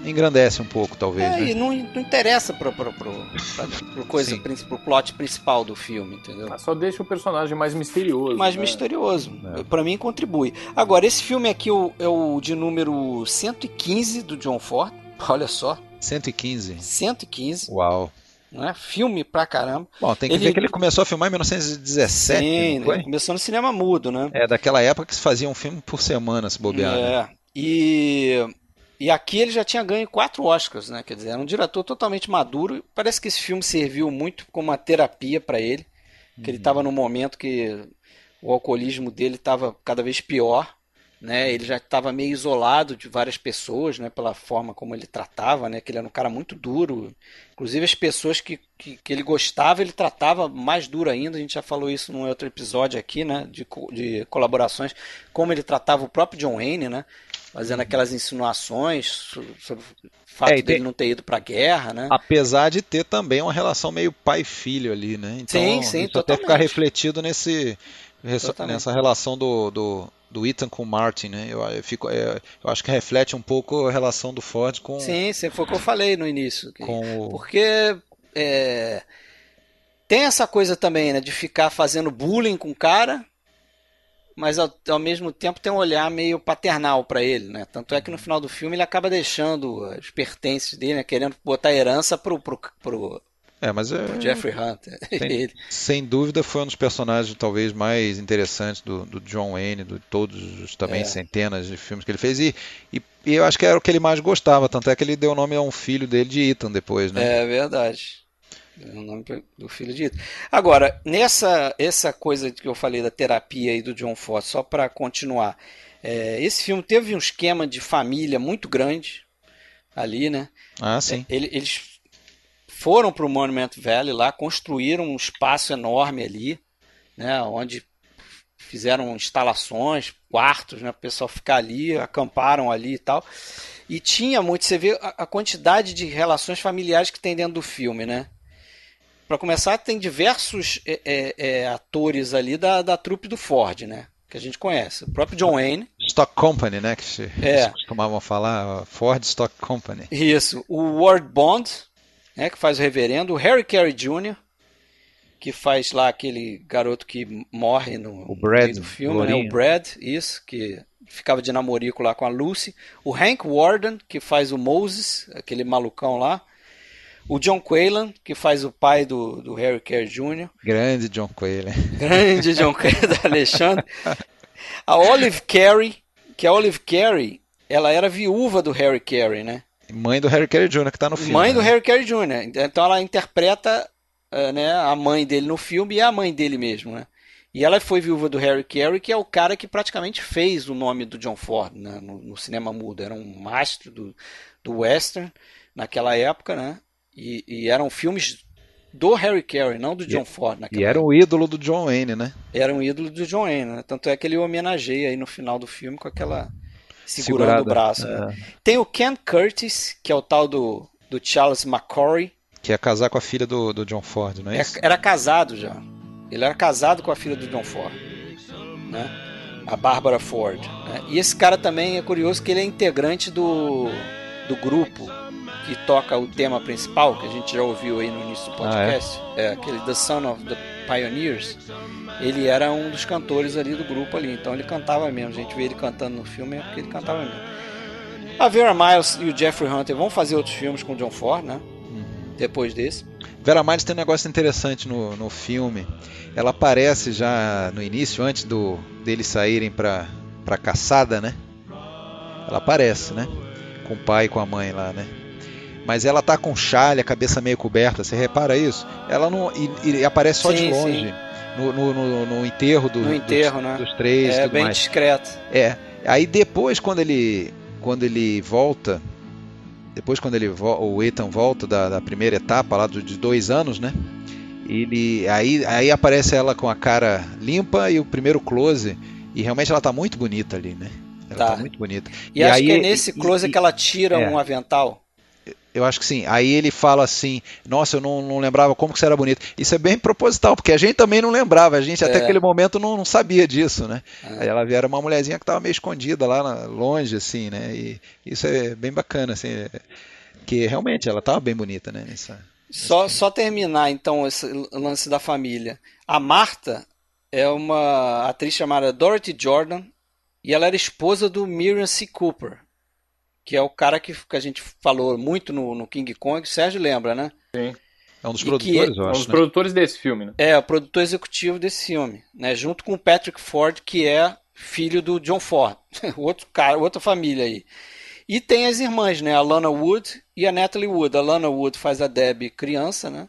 Engrandece um pouco, talvez, É, né? e não, não interessa pro, pro, pro, pra- pro coisa, pro plot principal do filme, entendeu? Mas Só deixa o personagem mais misterioso. mais né? misterioso. É. Pra mim contribui. Agora, esse filme aqui é o, é o de número 115 do John Ford. Olha só, 115. 115, Uau. não é? Filme pra caramba. Bom, tem que Ele- ver que ele começou a filmar em 1917, Sim, não foi? ele começou no cinema mudo, né? É daquela época que se fazia um filme por semana, se bobear. né? É. E, e aqui ele já tinha ganho quatro Oscars, né? Quer dizer, era um diretor totalmente maduro. Parece que esse filme serviu muito como uma terapia para ele, que ele estava num momento que o alcoolismo dele estava cada vez pior, né? Ele já estava meio isolado de várias pessoas, né? Pela forma como ele tratava, né? Que ele era um cara muito duro. Inclusive as pessoas que, que, que ele gostava, ele tratava mais duro ainda. A gente já falou isso num outro episódio aqui, né? De, de colaborações, como ele tratava o próprio John Wayne, né? Fazendo aquelas insinuações so- sobre o fato É, tem- dele não ter ido pra guerra, né? Apesar de ter também uma relação meio pai-filho ali, né? Então, Sim, sim, isso até totalmente. fica refletido nesse, Totalmente. nessa relação do, do, do Ethan com o Martin, né? Eu, eu, fico, é, eu acho que reflete um pouco a relação do Ford com, Sim, sim, foi o que eu falei no início. que- com. Porque é, tem essa coisa também, né, de ficar fazendo bullying com o cara, mas ao, ao mesmo tempo tem um olhar meio paternal pra ele, né? Tanto é que no final do filme ele acaba deixando os pertences dele, né, querendo botar herança pro, pro, pro, É, mas é, pro Jeffrey Hunter. Ele. sem dúvida foi um dos personagens talvez mais interessantes do, do John Wayne, de todos os também É. centenas de filmes que ele fez e, e, e eu acho que era o que ele mais gostava, tanto é que ele deu o nome a um filho dele de Ethan depois, né? É verdade. É o nome do filho de Ethan. Agora, nessa essa coisa que eu falei da terapia aí do John Ford, só para continuar, é, esse filme teve um esquema de família muito grande ali, né? Ah, sim. Ele- eles foram para o Monument Valley lá, construíram um espaço enorme ali, né? Onde fizeram instalações, quartos, né? Para o pessoal ficar ali, acamparam ali e tal. E tinha muito, você vê a, a quantidade de relações familiares que tem dentro do filme, né? Para começar, tem diversos é, é, é, atores ali da, da trupe do Ford, né? Que a gente conhece. O próprio John Wayne. Stock Company, né? Que se, É. costumavam falar, Ford Stock Company. Isso. O Ward Bond, né, que faz o reverendo. O Harry Carey Jr., que faz lá aquele garoto que morre no, O Brad, do filme, né? lourinho. O Brad, isso, que ficava de namorico lá com a Lucy. O Hank Warden, que faz o Moses, aquele malucão lá. O John Quaylan, que faz o pai do, do Harry Carey Jr. Grande John Quaylen. Grande John Quaylan da Alexandre. A Olive Carey, que a Olive Carey, ela era viúva do Harry Carey, né? Mãe do Harry Carey Jr., que tá no filme. Mãe do né? Harry Carey Jr. Então ela interpreta eh, né, a mãe dele no filme e a mãe dele mesmo, né? E ela foi viúva do Harry Carey, que é o cara que praticamente fez o nome do John Ford né, no, no cinema mudo. Era um mastro do, do western naquela época, né? E, e eram filmes do Harry Carey, não do John Ford naquela E era o ídolo do John Wayne, né? era um ídolo do John Wayne, né? Tanto é que ele homenageia aí no final do filme com aquela segurando Segurada. o braço. né? Tem o Ken Curtis, que é o tal do, do Charles McCory. Que ia casar com a filha do, do John Ford, não é É- isso? Era casado já. Ele era casado com a filha do John Ford, né? A Barbara Ford. né? E esse cara também é curioso que ele é integrante do, do grupo que toca o tema principal, que a gente já ouviu aí no início do podcast. é? aquele The Son of the Pioneers. Ele era um dos cantores ali do grupo ali, então ele cantava mesmo. A gente vê ele cantando no filme é porque ele cantava mesmo. A Vera Miles e o Jeffrey Hunter vão fazer outros filmes com o John Ford, né? Depois desse. Vera Miles tem um negócio interessante no, no filme. Ela aparece já no início, antes do deles saírem pra, pra caçada, né? Ela aparece, né? Com o pai e com a mãe lá, né? Mas ela tá com chale, a cabeça meio coberta. Você repara isso? Ela não. E, e aparece só de Sim, longe. sim. No, no, no- no enterro, do, No enterro, dos, né? dos três e É bem mais. discreto. É. Aí depois quando ele quando ele volta, depois quando ele o Ethan volta da, da primeira etapa lá de dois anos, né? Ele aí aí aparece ela com a cara limpa e o primeiro close e realmente ela tá muito bonita ali, né? Ela tá, Tá. muito bonita. E, acho aí- que é nesse e- close e- que ela tira é. um avental. Eu acho que sim. Aí ele fala assim: Nossa, eu não, não lembrava como que você era bonito. Isso é bem proposital, porque a gente também não lembrava. A gente até É. aquele momento não, não sabia disso, né? É. Aí ela era uma mulherzinha que estava meio escondida lá na- longe, assim, né? E isso é bem bacana, assim. é- Que realmente ela estava bem bonita, né? Nessa... Só, só terminar então esse lance da família. A Marta é uma atriz chamada Dorothy Jordan e ela era esposa do Miriam C. Cooper, que é o cara que, que a gente falou muito no, no King Kong. O Sérgio lembra, né? Sim. É um dos E produtores, que- eu É um acho. dos né? produtores desse filme, né? É, o produtor executivo desse filme, né? Junto com o Patrick Ford, que é filho do John Ford, outro cara, outra família aí. E tem as irmãs, né? A Lana Wood e a Natalie Wood. A Lana Wood faz a Debbie criança, né?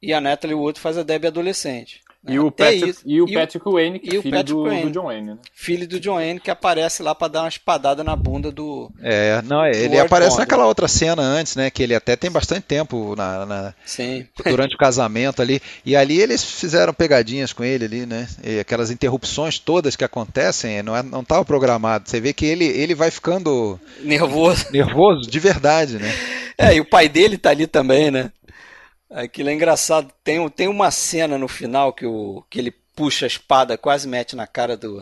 E a Natalie Wood faz a Debbie adolescente. E o Até Patrick, e o Patrick Wayne, que e é o filho Patrick do, Wayne. do John Wayne, né? Filho do John Wayne que aparece lá pra dar uma espadada na bunda do. É, não, ele aparece Bond. naquela outra cena antes, né? Que ele até tem bastante tempo na- na, Sim. durante o casamento ali. E ali eles fizeram pegadinhas com ele ali, né? E aquelas interrupções todas que acontecem, não é, não estava programado. Você vê que ele, ele vai ficando Nervoso. nervoso de verdade, né? É, e o pai dele tá ali também, né? Aquilo é engraçado. Tem, tem uma cena no final que, o, que ele puxa a espada, quase mete na cara do,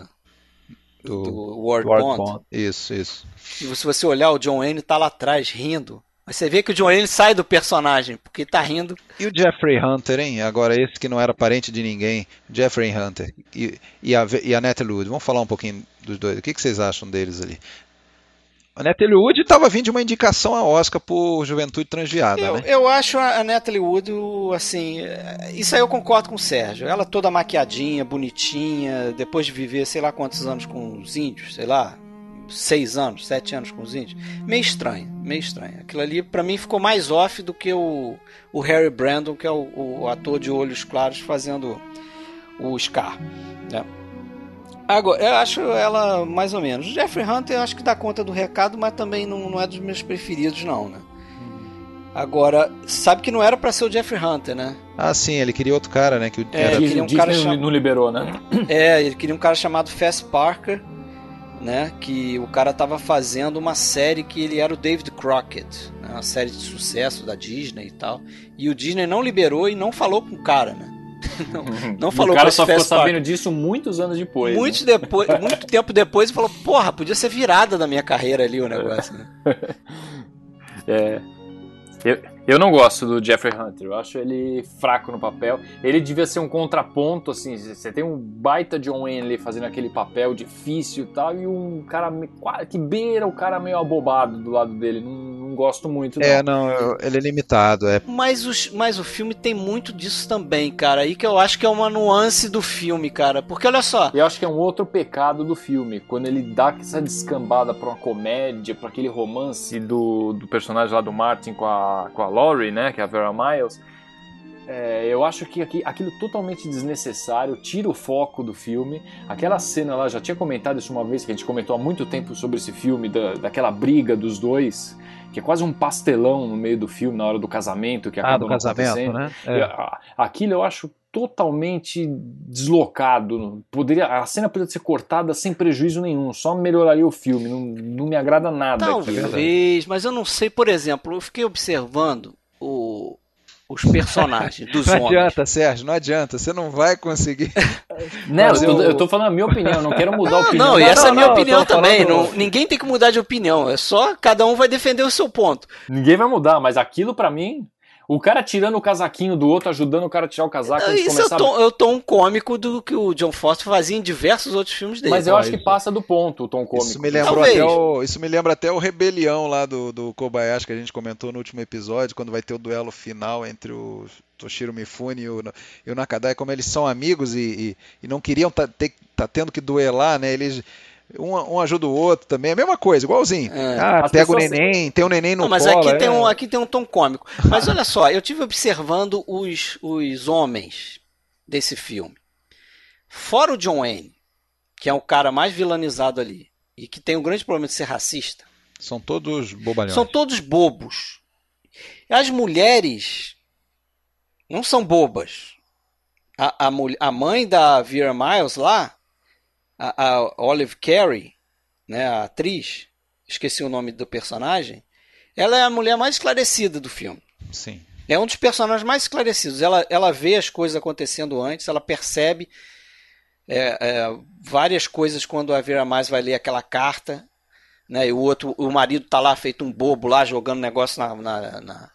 Do- do Ward, Ward Bond. Bond. Isso, isso. E se você olhar, o John Wayne tá lá atrás rindo. Mas você vê que o John Wayne sai do personagem, porque tá rindo. E o Jeffrey Hunter, hein? Agora esse que não era parente de ninguém, Jeffrey Hunter e, e, a, e a Natalie Wood. Vamos falar um pouquinho dos dois. O que, que vocês acham deles ali? A Natalie Wood estava vindo de uma indicação a Oscar por Juventude Transviada, Eu, né? eu acho a Natalie Wood, assim, é, isso aí eu concordo com o Sérgio. Ela toda maquiadinha, bonitinha, depois de viver sei lá quantos anos com os índios, sei lá, seis anos, sete anos com os índios. Meio estranho, meio estranho. Aquilo ali pra mim ficou mais off do que o, o Harry Brandon, que é o, o ator de olhos claros fazendo o Scar. né? Agora, eu acho ela mais ou menos. O Jeffrey Hunter eu acho que dá conta do recado, mas também não, não é dos meus preferidos, não, né? Agora, sabe que não era pra ser o Jeffrey Hunter, né? Ah, sim, ele queria outro cara, né? Que o- É, era- ele Disney, queria um Disney cara não, cham- não liberou, né? É, ele queria um cara chamado Fast Parker, né? Que o cara tava fazendo uma série que ele era o David Crockett, né, uma série de sucesso da Disney e tal. E o Disney não liberou e não falou com o cara, né? não, não o falou cara com esse só ficou sabendo disso muitos anos depois. né? Muito, depois, muito tempo depois e falou: Porra, podia ser virada da minha carreira ali o negócio. Né? É. Eu, eu não gosto do Jeffrey Hunter, eu acho ele fraco no papel. Ele devia ser um contraponto, assim. Você tem um baita John Wayne ali fazendo aquele papel difícil e tal, e um cara que beira o cara meio abobado do lado dele. Não, não gosto muito, não. É, não, eu- ele é limitado. É, Mas, os, mas o filme tem muito disso também, cara. Aí que eu acho que é uma nuance do filme, cara. Porque olha só. E eu acho que é um outro pecado do filme, quando ele dá essa descambada pra uma comédia, pra aquele romance do, do personagem lá do Martin com a, com a Laurie, né, que é a Vera Miles. É, eu acho que aqui, aquilo totalmente desnecessário, tira o foco do filme. Aquela cena lá, já tinha comentado isso uma vez, que a gente comentou há muito tempo sobre esse filme, da, daquela briga dos dois, que é quase um pastelão no meio do filme, na hora do casamento, que ah, acaba do não casamento, né? É. Aquilo eu acho totalmente deslocado. Poderia, a cena poderia ser cortada sem prejuízo nenhum, só melhoraria o filme. Não, não me agrada nada. aquilo. Talvez, mas eu não sei. Por exemplo, eu fiquei observando o- os personagens dos Não homens. adianta, Sérgio, não adianta. Você não vai conseguir. Não, Mas eu, tô, eu- eu tô falando a minha opinião, eu não quero mudar a Não, opinião. não, e essa é a minha não, opinião também. falando- Não- ninguém tem que mudar de opinião. É só cada um vai defender o seu ponto. Ninguém vai mudar, mas aquilo pra mim. O cara tirando o casaquinho do outro, ajudando o cara a tirar o casaco Isso é o tom, é o tom cômico do que o John Foster fazia em diversos outros filmes dele. Mas eu acho que passa do ponto o tom cômico. Isso me, lembrou Talvez. até o, isso me lembra até o Rebelião lá do, do Kobayashi que a gente comentou no último episódio, quando vai ter o duelo final entre o Toshiro Mifune e o, e o Nakadai, como eles são amigos e, e, e não queriam tá, ter, tá tendo que duelar, né? Eles Um, um ajuda o outro também, é a mesma coisa, igualzinho. É. Ah, pega o neném, tem um neném no Não, mas colo. aqui, é. tem um, aqui tem um tom cômico. Mas olha só, eu tive observando os, os homens desse filme. Fora o John Wayne, que é o cara mais vilanizado ali, e que tem o grande problema de ser racista, São todos bobalhões. são todos bobos. As mulheres não são bobas. A, a, a mãe da Vera Miles lá, a, a Olive Carey, né, a atriz, esqueci o nome do personagem, ela é a mulher mais esclarecida do filme. Sim. É um dos personagens mais esclarecidos. Ela, ela vê as coisas acontecendo antes, ela percebe é, é, várias coisas quando a Vera Mais vai ler aquela carta, né? E o outro, o marido tá lá feito um bobo lá, jogando negócio na, na, na,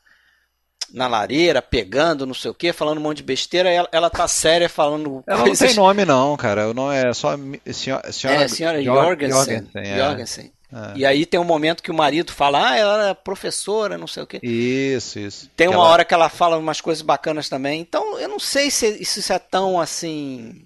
na lareira, pegando, não sei o que, falando um monte de besteira. Ela, ela tá séria falando Ela não coisas. tem nome, não, cara. O nome é só mi- senhora, senhora, É, senhora Jor- Jorgensen. é. Jorgensen. É. E aí tem um momento que o marido fala, ah, ela é professora, não sei o quê. Isso, isso. Tem uma ela- hora que ela fala umas coisas bacanas também. Então, eu não sei se, se isso é tão assim.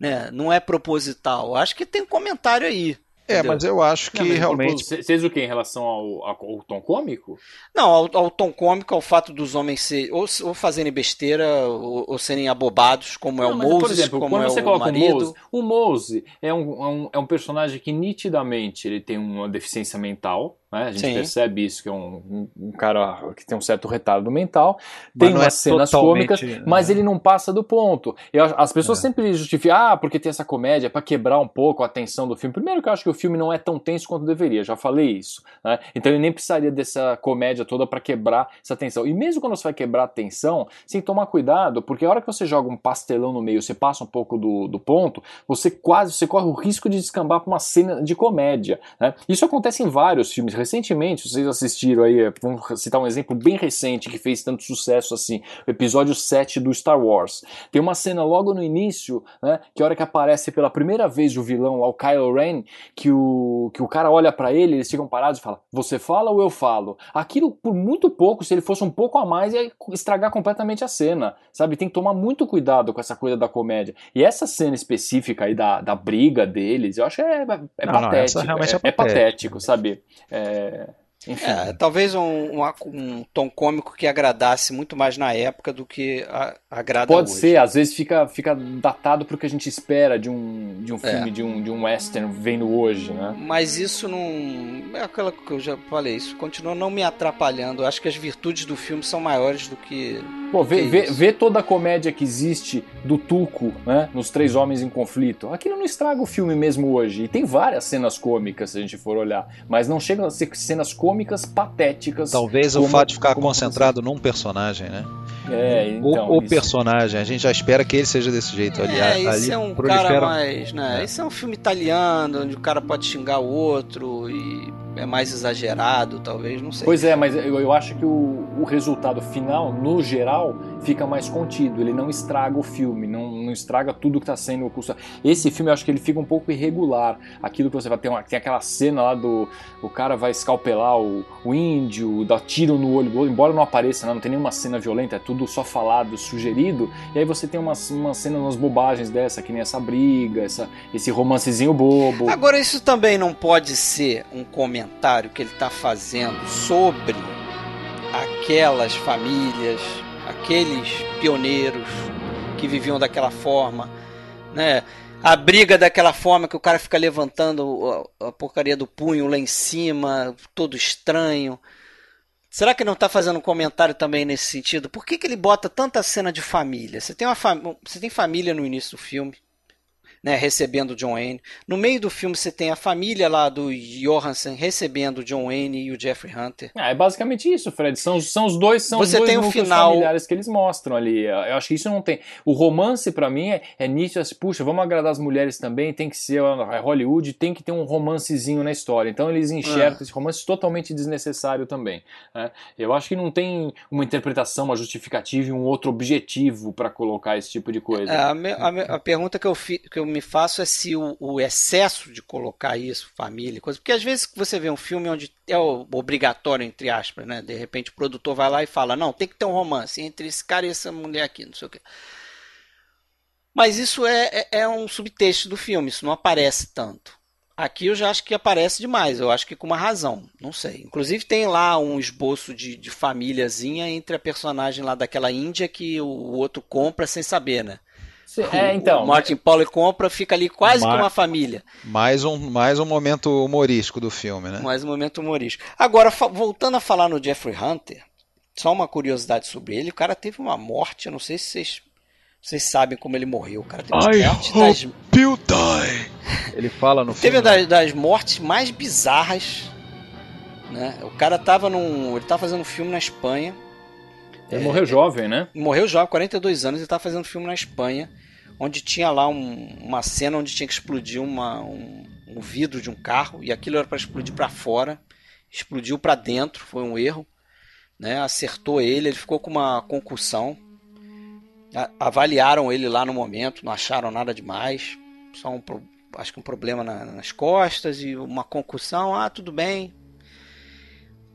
Né? Não é proposital. Acho que tem um comentário aí. É, mas eu acho que Não, realmente. Fez o que em relação ao, ao, ao tom cômico? Não, ao, ao tom cômico, ao fato dos homens ser, ou, ou fazerem besteira ou, ou serem abobados, como é Não, o mas, Moses, por exemplo, como quando é você o coloca o marido. Mose, o Mose é um, é, um, é um personagem que nitidamente ele tem uma deficiência mental, né? A gente Sim. percebe isso, que é um, um, um cara que tem um certo retardo mental, tem umas é cenas cômicas, mas ele não passa do ponto. Eu as pessoas É. sempre justificam, ah, porque tem essa comédia para quebrar um pouco a tensão do filme. Primeiro que eu acho que o filme não é tão tenso quanto deveria, já falei isso. né? Então ele nem precisaria dessa comédia toda para quebrar essa tensão. E mesmo quando você vai quebrar a tensão, sem tomar cuidado, porque a hora que você joga um pastelão no meio, você passa um pouco do, do ponto, você quase você corre o risco de descambar para uma cena de comédia. né? Isso acontece em vários filmes. Recentemente, vocês assistiram aí, é, vamos citar um exemplo bem recente que fez tanto sucesso assim, o episódio 7 do Star Wars. Tem uma cena logo no início, né, que a hora que aparece pela primeira vez o vilão lá, o Kylo Ren, que o, que o cara olha pra ele, eles ficam parados e falam, você fala ou eu falo? Aquilo, por muito pouco, se ele fosse um pouco a mais, ia estragar completamente a cena, sabe? Tem que tomar muito cuidado com essa coisa da comédia. E essa cena específica aí da, da briga deles, eu acho que é, é Não, não, patético. realmente é é, é patético. patético, sabe? É, enfim. É, talvez um, um, um tom cômico que agradasse muito mais na época do que a- agrada Pode hoje. ser, às vezes fica, fica datado pro que a gente espera de um, de um É. filme, de, um, de um western vendo hoje, né? Mas isso não. É aquela que eu já falei, isso continua não me atrapalhando. Eu acho que as virtudes do filme são maiores do que. Pô, vê, Que vê, vê toda a comédia que existe do Tuco, né? Nos Três Homens em Conflito. Aquilo não estraga o filme mesmo hoje. E tem várias cenas cômicas, se a gente for olhar. Mas não chegam a ser cenas cômicas patéticas. Talvez o como- fato de ficar concentrado num personagem, né? É, então. o, o personagem, a gente já espera que ele seja desse jeito ali. É, esse ali é um prolifera- cara mais. Né? É. Esse é um filme italiano, onde o cara pode xingar o outro e é mais exagerado, talvez, não sei. Pois é, mas eu, eu acho que o, o resultado final, no geral, fica mais contido. Ele não estraga o filme, não, não estraga tudo que está sendo custa. Esse filme eu acho que ele fica um pouco irregular. Aquilo que você vai ter, tem aquela cena lá do o cara vai escalpelar o, o índio, dá tiro no olho, do outro, embora não apareça, né, não tem nenhuma cena violenta, é tudo só falado, sugerido. E aí você tem uma, uma cena, umas bobagens dessa, que nem essa briga, essa, esse romancezinho bobo. Agora, isso também não pode ser um comentário que ele está fazendo sobre aquelas famílias, aqueles pioneiros que viviam daquela forma, né? A briga daquela forma que o cara fica levantando a, porcaria do punho lá em cima, todo estranho. Será que não está fazendo um comentário também nesse sentido? Por que, que ele bota tanta cena de família? Você tem, uma fam... você tem família no início do filme, né, recebendo o John Wayne. No meio do filme você tem a família lá do Johansson recebendo o John Wayne e o Jeffrey Hunter. Ah, é basicamente isso, Fred. São, são os dois, são Você os dois tem o final- familiares que eles mostram ali. Eu acho que isso não tem. O romance pra mim é, é nítido, assim, puxa, vamos agradar as mulheres também, tem que ser é Hollywood, tem que ter um romancezinho na história. Então eles enxergam Ah. esse romance totalmente desnecessário também. né? Eu acho que não tem uma interpretação, uma justificativa e um outro objetivo pra colocar esse tipo de coisa. É, A, me- a me- a pergunta que eu, fi- que eu me faço é se o, o excesso de colocar isso, família, coisa. Porque às vezes você vê um filme onde é o- obrigatório, entre aspas, né? De repente o produtor vai lá e fala: não, tem que ter um romance entre esse cara e essa mulher aqui, não sei o quê. Mas isso é, é, é um subtexto do filme, isso não aparece tanto. Aqui eu já acho que aparece demais, eu acho que com uma razão, não sei. Inclusive tem lá um esboço de, de famíliazinha entre a personagem lá daquela Índia que o outro compra sem saber, né? Sim, é, então. O Martin Paulo compra, fica ali quase Mar- com uma família. Mais um, mais um momento humorístico do filme, né? Mais um momento humorístico. Agora, voltando a falar no Jeffrey Hunter, só uma curiosidade sobre ele. O cara teve uma morte, eu não sei se vocês, vocês sabem como ele morreu. O cara teve uma morte das, you die. Ele fala no teve filme. das, das mortes mais bizarras. Né? O cara tava num. Ele tava fazendo um filme na Espanha. Ele morreu jovem, né? Morreu jovem, 42 anos, e estava fazendo filme na Espanha, onde tinha lá um- uma cena onde tinha que explodir uma- um, um vidro de um carro, e aquilo era para explodir para fora, explodiu para dentro, foi um erro, né? Acertou ele, ele ficou com uma concussão. Avaliaram ele lá no momento, não acharam nada demais, só um, acho que um problema na- nas costas e uma concussão, ah, tudo bem,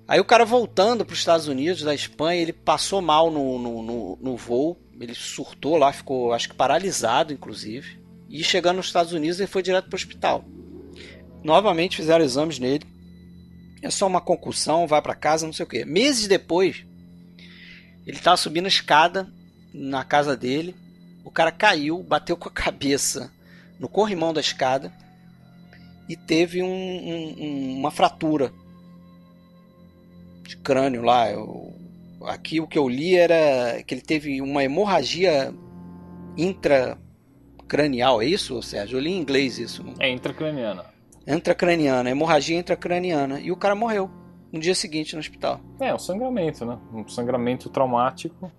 Aí o cara voltando para os Estados Unidos, da Espanha, ele passou mal no, no, no, no voo, ele surtou lá, ficou acho que paralisado, inclusive. E chegando nos Estados Unidos, ele foi direto para o hospital. Novamente fizeram exames nele. É só uma concussão, vai para casa, não sei o quê. Meses depois, ele estava subindo a escada na casa dele. O cara caiu, bateu com a cabeça no corrimão da escada e teve um- um- um- uma fratura de crânio lá. Aqui o que eu li era que ele teve uma hemorragia intracranial, é isso, Sérgio? Eu li em inglês isso. É intracraniana. Intracraniana, hemorragia intracraniana. E o cara morreu no dia seguinte no hospital. É, um sangramento, né? Um sangramento traumático.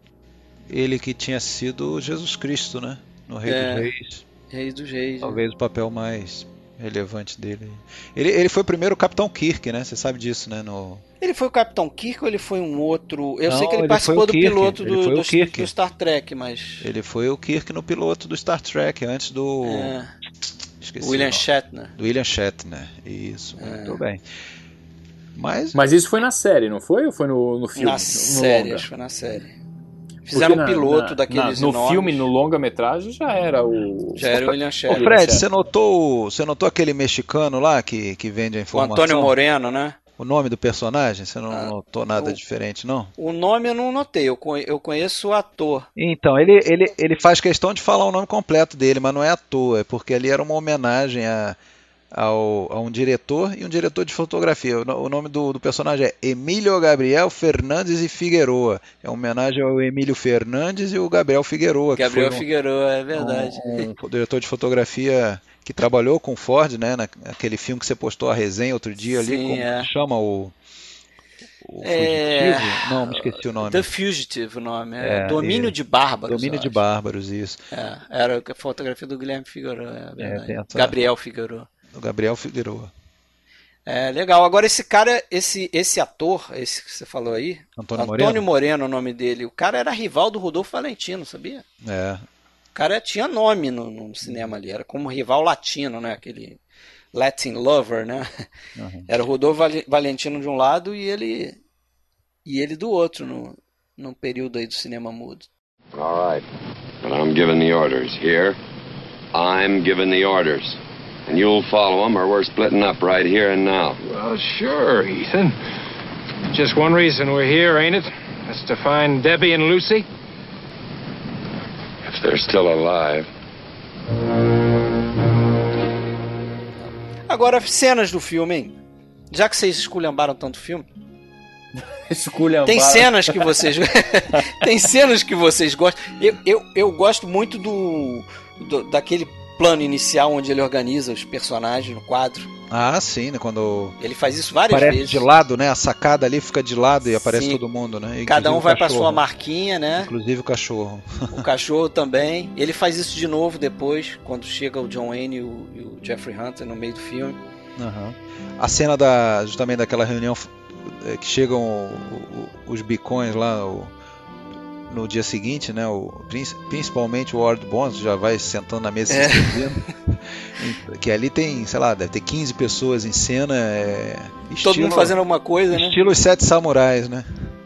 Ele que tinha sido Jesus Cristo, né? No Rei É. dos Reis. Reis dos Reis. Talvez o papel mais relevante dele. Ele, ele foi o primeiro Capitão Kirk, né? Você sabe disso, né? No... Ele foi o Capitão Kirk ou ele foi um outro? Eu Não, sei que ele, ele participou do Kirk, piloto do, do, Kirk. do Star Trek, mas. Ele foi o Kirk no piloto do Star Trek, antes do. É, Esqueci William nome. Shatner. Do William Shatner. Isso, É. muito bem. Mas Mas isso foi na série, não foi? Ou foi no, no filme? Na No série, longa? acho que foi na série. Porque Fizeram um piloto na- daqueles na- No enormes. filme, no longa-metragem, já era o. Já era o William Ô, Shatner. Fred, Shatner. você notou, você notou aquele mexicano lá que, que vende a O informação? Antônio Moreno, né? O nome do personagem? Você não Ah, notou nada o- diferente, não? O nome eu não notei, eu eu conheço o ator. Então, ele, ele, ele faz questão de falar o nome completo dele, mas não é à toa, é porque ali era uma homenagem a, ao, a um diretor e um diretor de fotografia. O, o nome do, do personagem é Emílio Gabriel Fernandes e Figueroa. É uma homenagem ao Emílio Fernandes e o Gabriel Figueroa, Gabriel um- Figueiredo, é verdade. um, um diretor de fotografia que trabalhou com Ford, né? na- Naquele filme que você postou a resenha outro dia ali, Sim, como é. chama o. o É, Fugitivo? Não, me esqueci o nome. The Fugitive, o nome. É, É, Domínio de Bárbaros. Domínio de. Bárbaros, isso. É, era a fotografia do Guilherme Figueiredo, é essa- Gabriel Figueiredo. Do Gabriel Figueroa. É, legal. Agora esse cara, esse, esse ator, esse que você falou aí, Antônio Antônio Moreno? Moreno, o nome dele. O cara era rival do Rodolfo Valentino, sabia? É. O cara tinha nome no, no cinema ali, era como rival latino, né? Aquele Latin Lover, né? Uhum. Era o Rodolfo Vale- Valentino de um lado e ele e ele do outro no, num período aí do cinema mudo. All right. But I'm giving the orders. Here, I'm giving the orders. And you'll follow them, or we're splitting up right here and now. Well, sure, Ethan. Just one reason we're here, ain't it? That's to find Debbie and Lucy. If they're still alive. Agora, cenas do filme, hein? Já que vocês esculhambaram tanto o filme, Esculhambar. tem cenas que vocês tem cenas que vocês gostam. Eu, eu, eu gosto muito do, do- daquele plano inicial onde ele organiza os personagens no quadro. Ah, sim, né? Quando Ele faz isso várias aparece vezes. de lado, né? A sacada ali fica de lado e aparece Sim. todo mundo, né? Cada Inclusive um o vai para cachorro. sua marquinha, né? Inclusive o cachorro. O cachorro também. Ele faz isso de novo depois, quando chega o John Wayne e o, e o Jeffrey Hunter no meio do filme. Aham. A cena da, justamente daquela reunião eh, que chegam os bicões lá o- no dia seguinte, né? O, princi- principalmente o Ward Bonds já vai sentando na mesa É. se que ali tem, sei lá, deve ter 15 pessoas em cena. É, Todo estilo, mundo fazendo alguma coisa, né? estilo os Sete Samurais, né?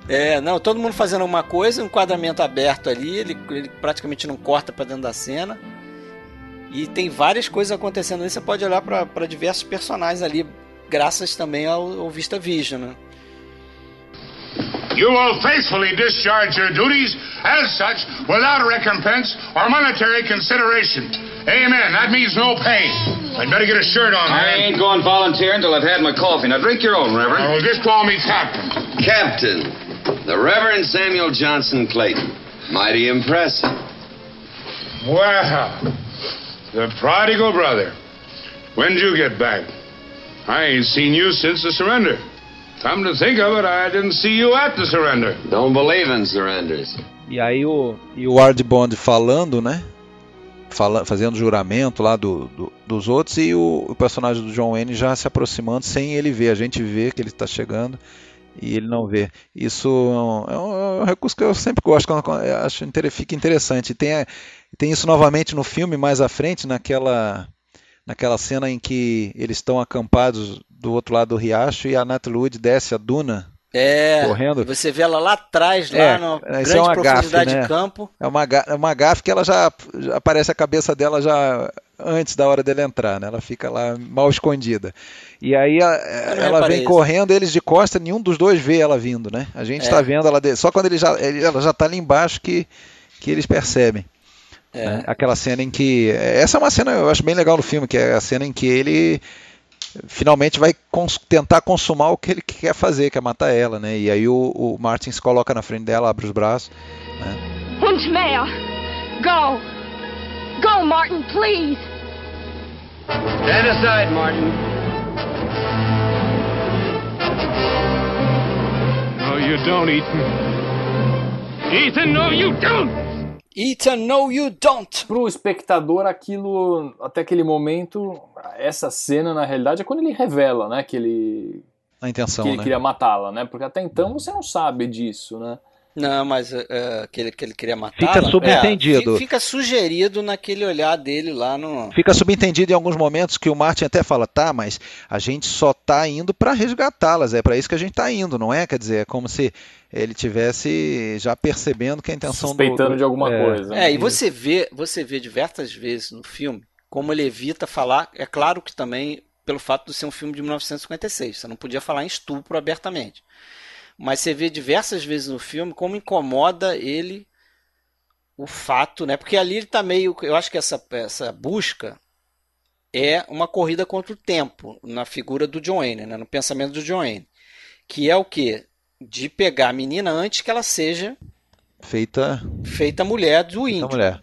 É, não, todo mundo fazendo alguma coisa, um enquadramento aberto ali, ele, ele praticamente não corta pra dentro da cena. E tem várias coisas acontecendo ali. Você pode olhar para diversos personagens ali, graças também ao, ao Vista Vision, né? You will faithfully discharge your duties as such without recompense or monetary consideration. Amen. That means no pay. I'd better get a shirt on, I man. ain't going volunteer until I've had my coffee. Now drink your own, Reverend. Well, just call me Captain. Captain, the Reverend Samuel Johnson Clayton. Mighty impressive. Well, the prodigal brother. When'd you get back? I ain't seen you since the surrender. Come to think of it, I didn't see you at the surrender. Don't believe in surrenders. E aí o, e o Ward Bond falando, né? Fala, fazendo juramento lá do, do- dos outros e o, o personagem do John Wayne já se aproximando sem ele ver. A gente vê que ele está chegando e ele não vê. Isso é um, é um recurso que eu sempre gosto, quando, quando- eu acho inter- fica interessante. E Tem, tem isso novamente no filme mais à frente, naquela, naquela cena em que eles estão acampados do outro lado do riacho e a Natalie desce a duna É, correndo. você vê ela lá atrás, lá É, na grande é uma profundidade gafe, né? de campo. É uma, é uma gafe que ela já, já aparece a cabeça dela já antes da hora dele entrar, né? Ela fica lá mal escondida. E aí a- ela vem isso. correndo, eles de costa, nenhum dos dois vê ela vindo, né? A gente É. está vendo ela de- só quando ele já, ela já está ali embaixo que, que eles percebem. É. né? Aquela cena em que essa é uma cena eu acho bem legal no filme, que é a cena em que ele finalmente vai cons- tentar consumar o que ele quer fazer, que é matar ela, né? E aí o, o Martin se coloca na frente dela, abre os braços. Und mehr. Go. Go, Martin, please. Stand aside, Martin. No, you don't, Ethan. Ethan, no, you don't! Ethan, no you don't! Pro espectador, aquilo, até aquele momento, essa cena, na realidade, é quando ele revela, né, que ele, A intenção, que ele né? queria matá-la, né? Porque até então você não sabe disso, né? Não, mas é, que, ele, que ele queria matar. Fica subentendido. fica sugerido naquele olhar dele lá no. Fica subentendido em alguns momentos que o Martin até fala, tá, mas a gente só tá indo para resgatá-las, é para isso que a gente tá indo, não é? Quer dizer, é como se ele tivesse já percebendo que a intenção Suspeitando do, do- de alguma é, coisa. É, e você vê, você vê diversas vezes no filme como ele evita falar. É claro que também pelo fato de ser um filme de 1956, você não podia falar em estupro abertamente. Mas você vê diversas vezes no filme como incomoda ele o fato, né? Porque ali ele tá meio, eu acho que essa essa busca é uma corrida contra o tempo na figura do John Wayne, né? no pensamento do John Wayne, que é o que de pegar a menina antes que ela seja feita feita mulher do índio. mulher.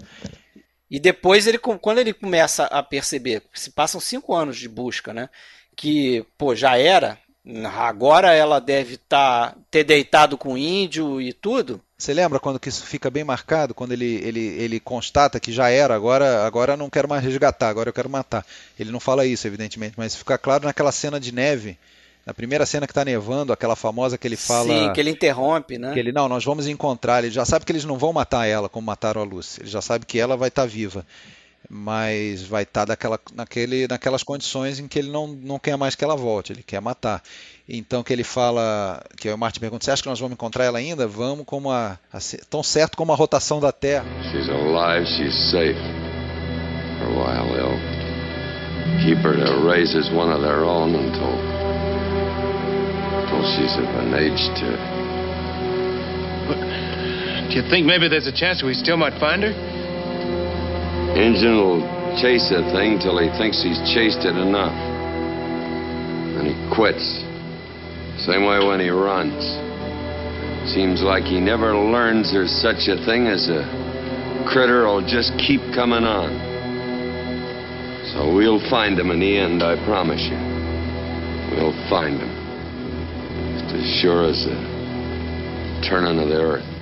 E depois ele, quando ele começa a perceber, se passam cinco anos de busca, né? Que, pô, já era, agora ela deve tá, ter deitado com o índio e tudo. Você lembra quando que isso fica bem marcado, quando ele, ele, ele constata que já era, agora agora eu não quero mais resgatar, agora eu quero matar. Ele não fala isso, evidentemente, mas fica claro naquela cena de neve, na primeira cena que está nevando, aquela famosa que ele fala Sim, que ele interrompe, né? que ele não, nós vamos encontrar. Ele já sabe que eles não vão matar ela como mataram a Lucy. Ele já sabe que ela vai estar viva, mas vai estar daquela, naquele, naquelas condições em que ele não, não quer mais que ela volte. Ele quer matar. Então que ele fala, que o Martin pergunta: você acha que nós vamos encontrar ela ainda? Vamos como a, a tão certo como a rotação da Terra. She's alive, she's safe. For a while, they'll keep her to raise as one of their own until, until she's of an age to. Do you think maybe there's a chance we still might find her? Injun will chase a thing till he thinks he's chased it enough. Then he quits. Same way when he runs. Seems like he never learns there's such a thing as a critter will just keep coming on. So we'll find him in the end, I promise you. We'll find him. Just as sure as the turning of the earth.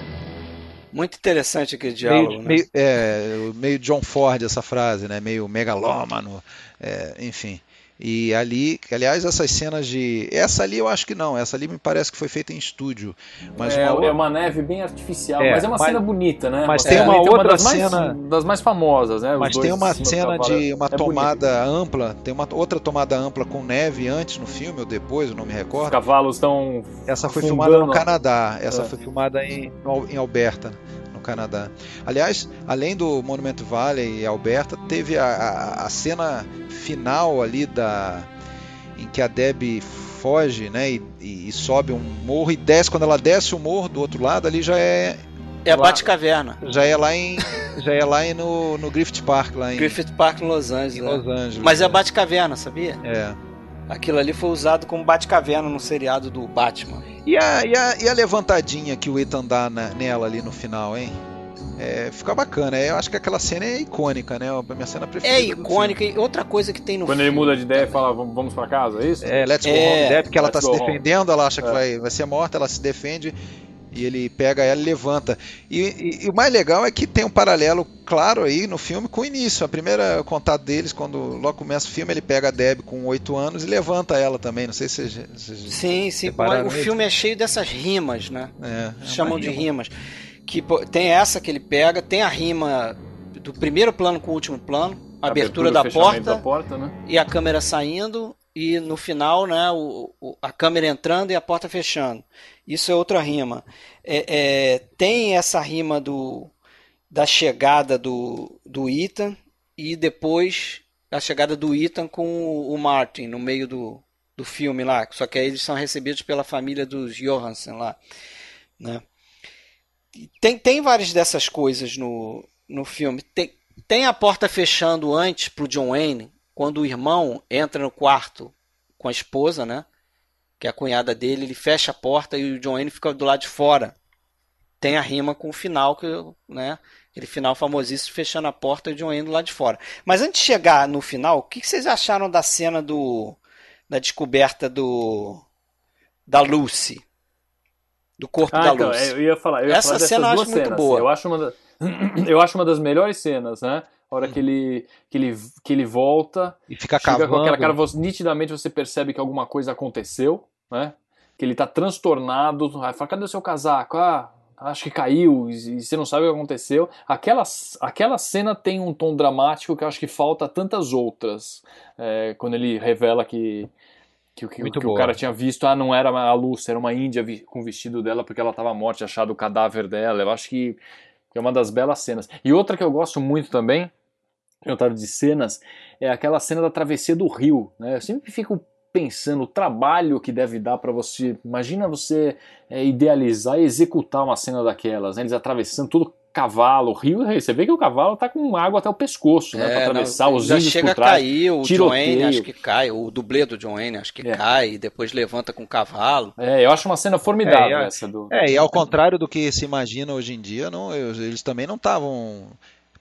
Muito interessante aquele diálogo, Meio, né? meio, é, meio John Ford essa frase, né? Meio megalômano, é, enfim. E ali, aliás, essas cenas de. Essa ali eu acho que não, essa ali me parece que foi feita em estúdio. Mas é, uma é uma neve bem artificial, É, mas é uma mas- cena bonita, né? mas Uma tem cena uma bonita, outra das mais, cena- das mais famosas, né? Os Mas tem uma cena de uma É bonito. tomada ampla, tem uma outra tomada ampla com neve antes no filme ou depois, eu não me Os recordo. cavalos estão Essa foi filmada no Canadá, essa É. foi filmada em, em Alberta, Canadá. Aliás, além do Monumento Valley e Alberta, teve a, a, a cena final ali da em que a Debbie foge, né, e, e, e, sobe um morro e desce. Quando ela desce o morro do outro lado, ali já é é a Batcaverna. Já é lá em já é lá em, no, no Griffith Park lá em Griffith Park Los Angeles. Em Los Angeles. Mas é a Batcaverna, sabia? É. Aquilo ali foi usado como Batcaverna no seriado do Batman. E a, e a, e a levantadinha que o Ethan dá na, nela ali no final, hein? É, fica bacana. Eu acho que aquela cena é icônica, né? A minha cena preferida. É icônica. E outra coisa que tem no Quando filme, ele muda de ideia e fala, vamos pra casa, é isso? É, Let's Go é, Home Deb, porque ela tá se defendendo, ela acha É. que vai, vai ser morta, ela se defende e ele pega ela e levanta. E, e- e o mais legal é que tem um paralelo claro aí no filme com o início. A primeira contato deles, quando logo começa o filme, ele pega a Deb com 8 anos e levanta ela também. Não sei se vocês. vocês Sim, sim. O nisso. filme é cheio dessas rimas, né? É, é Chamam de rima. rimas. Que pô, tem essa que ele pega, tem a rima do primeiro plano com o último plano, a abertura, da, porta, da porta, né? e a câmera saindo e no final, né, o, o- a câmera entrando e a porta fechando. Isso é outra rima. É, é, tem essa rima do da chegada do, do Ethan e depois a chegada do Ethan com o, o Martin no meio do, do filme lá. Só que aí eles são recebidos pela família dos Johansson lá, né? Tem, tem várias dessas coisas no, no filme. Tem, tem a porta fechando antes pro John Wayne, quando o irmão entra no quarto com a esposa, né? Que é a cunhada dele, ele fecha a porta e o John Wayne fica do lado de fora. Tem a rima com o final, que, né? Aquele final famosíssimo fechando a porta e o John Wayne do lado de fora. Mas antes de chegar no final, o que que vocês acharam da cena do da descoberta do da Lucy? Do corpo Ah, da então, Lucy. é, eu ia falar, eu ia Essa falar cena eu acho muito cenas. boa. Eu acho uma, da- eu acho uma das melhores cenas, né? A hora que ele, que ele, que ele volta, E fica chega com cavando. aquela cara, você- nitidamente você percebe que alguma coisa aconteceu, né? Que ele tá transtornado, fala, cadê o seu casaco? Ah, acho que caiu, e, você não sabe o que aconteceu. Aquela, aquela cena tem um tom dramático que eu acho que falta tantas outras. É, quando ele revela que, que, o- que, que o cara tinha visto, ah, não era a Lúcia, era uma índia vi- com o vestido dela porque ela estava morta, achado o cadáver dela. Eu acho que é uma das belas cenas. E outra que eu gosto muito também, tava de cenas, é aquela cena da travessia do rio. Né? Eu sempre fico pensando o trabalho que deve dar para você. Imagina você é, idealizar e executar uma cena daquelas, né? eles atravessando tudo cavalo, rio, você vê que o cavalo tá com água até o pescoço, né, para É, atravessar não, os já índios chega por a trás. cair, o John tiroteio. Wayne acho que cai, o dublê do John Wayne acho que É. cai, e depois levanta com o cavalo. É, eu acho uma cena formidável É, e- essa do. É, e ao contrário do que se imagina hoje em dia, não, eles eles também não estavam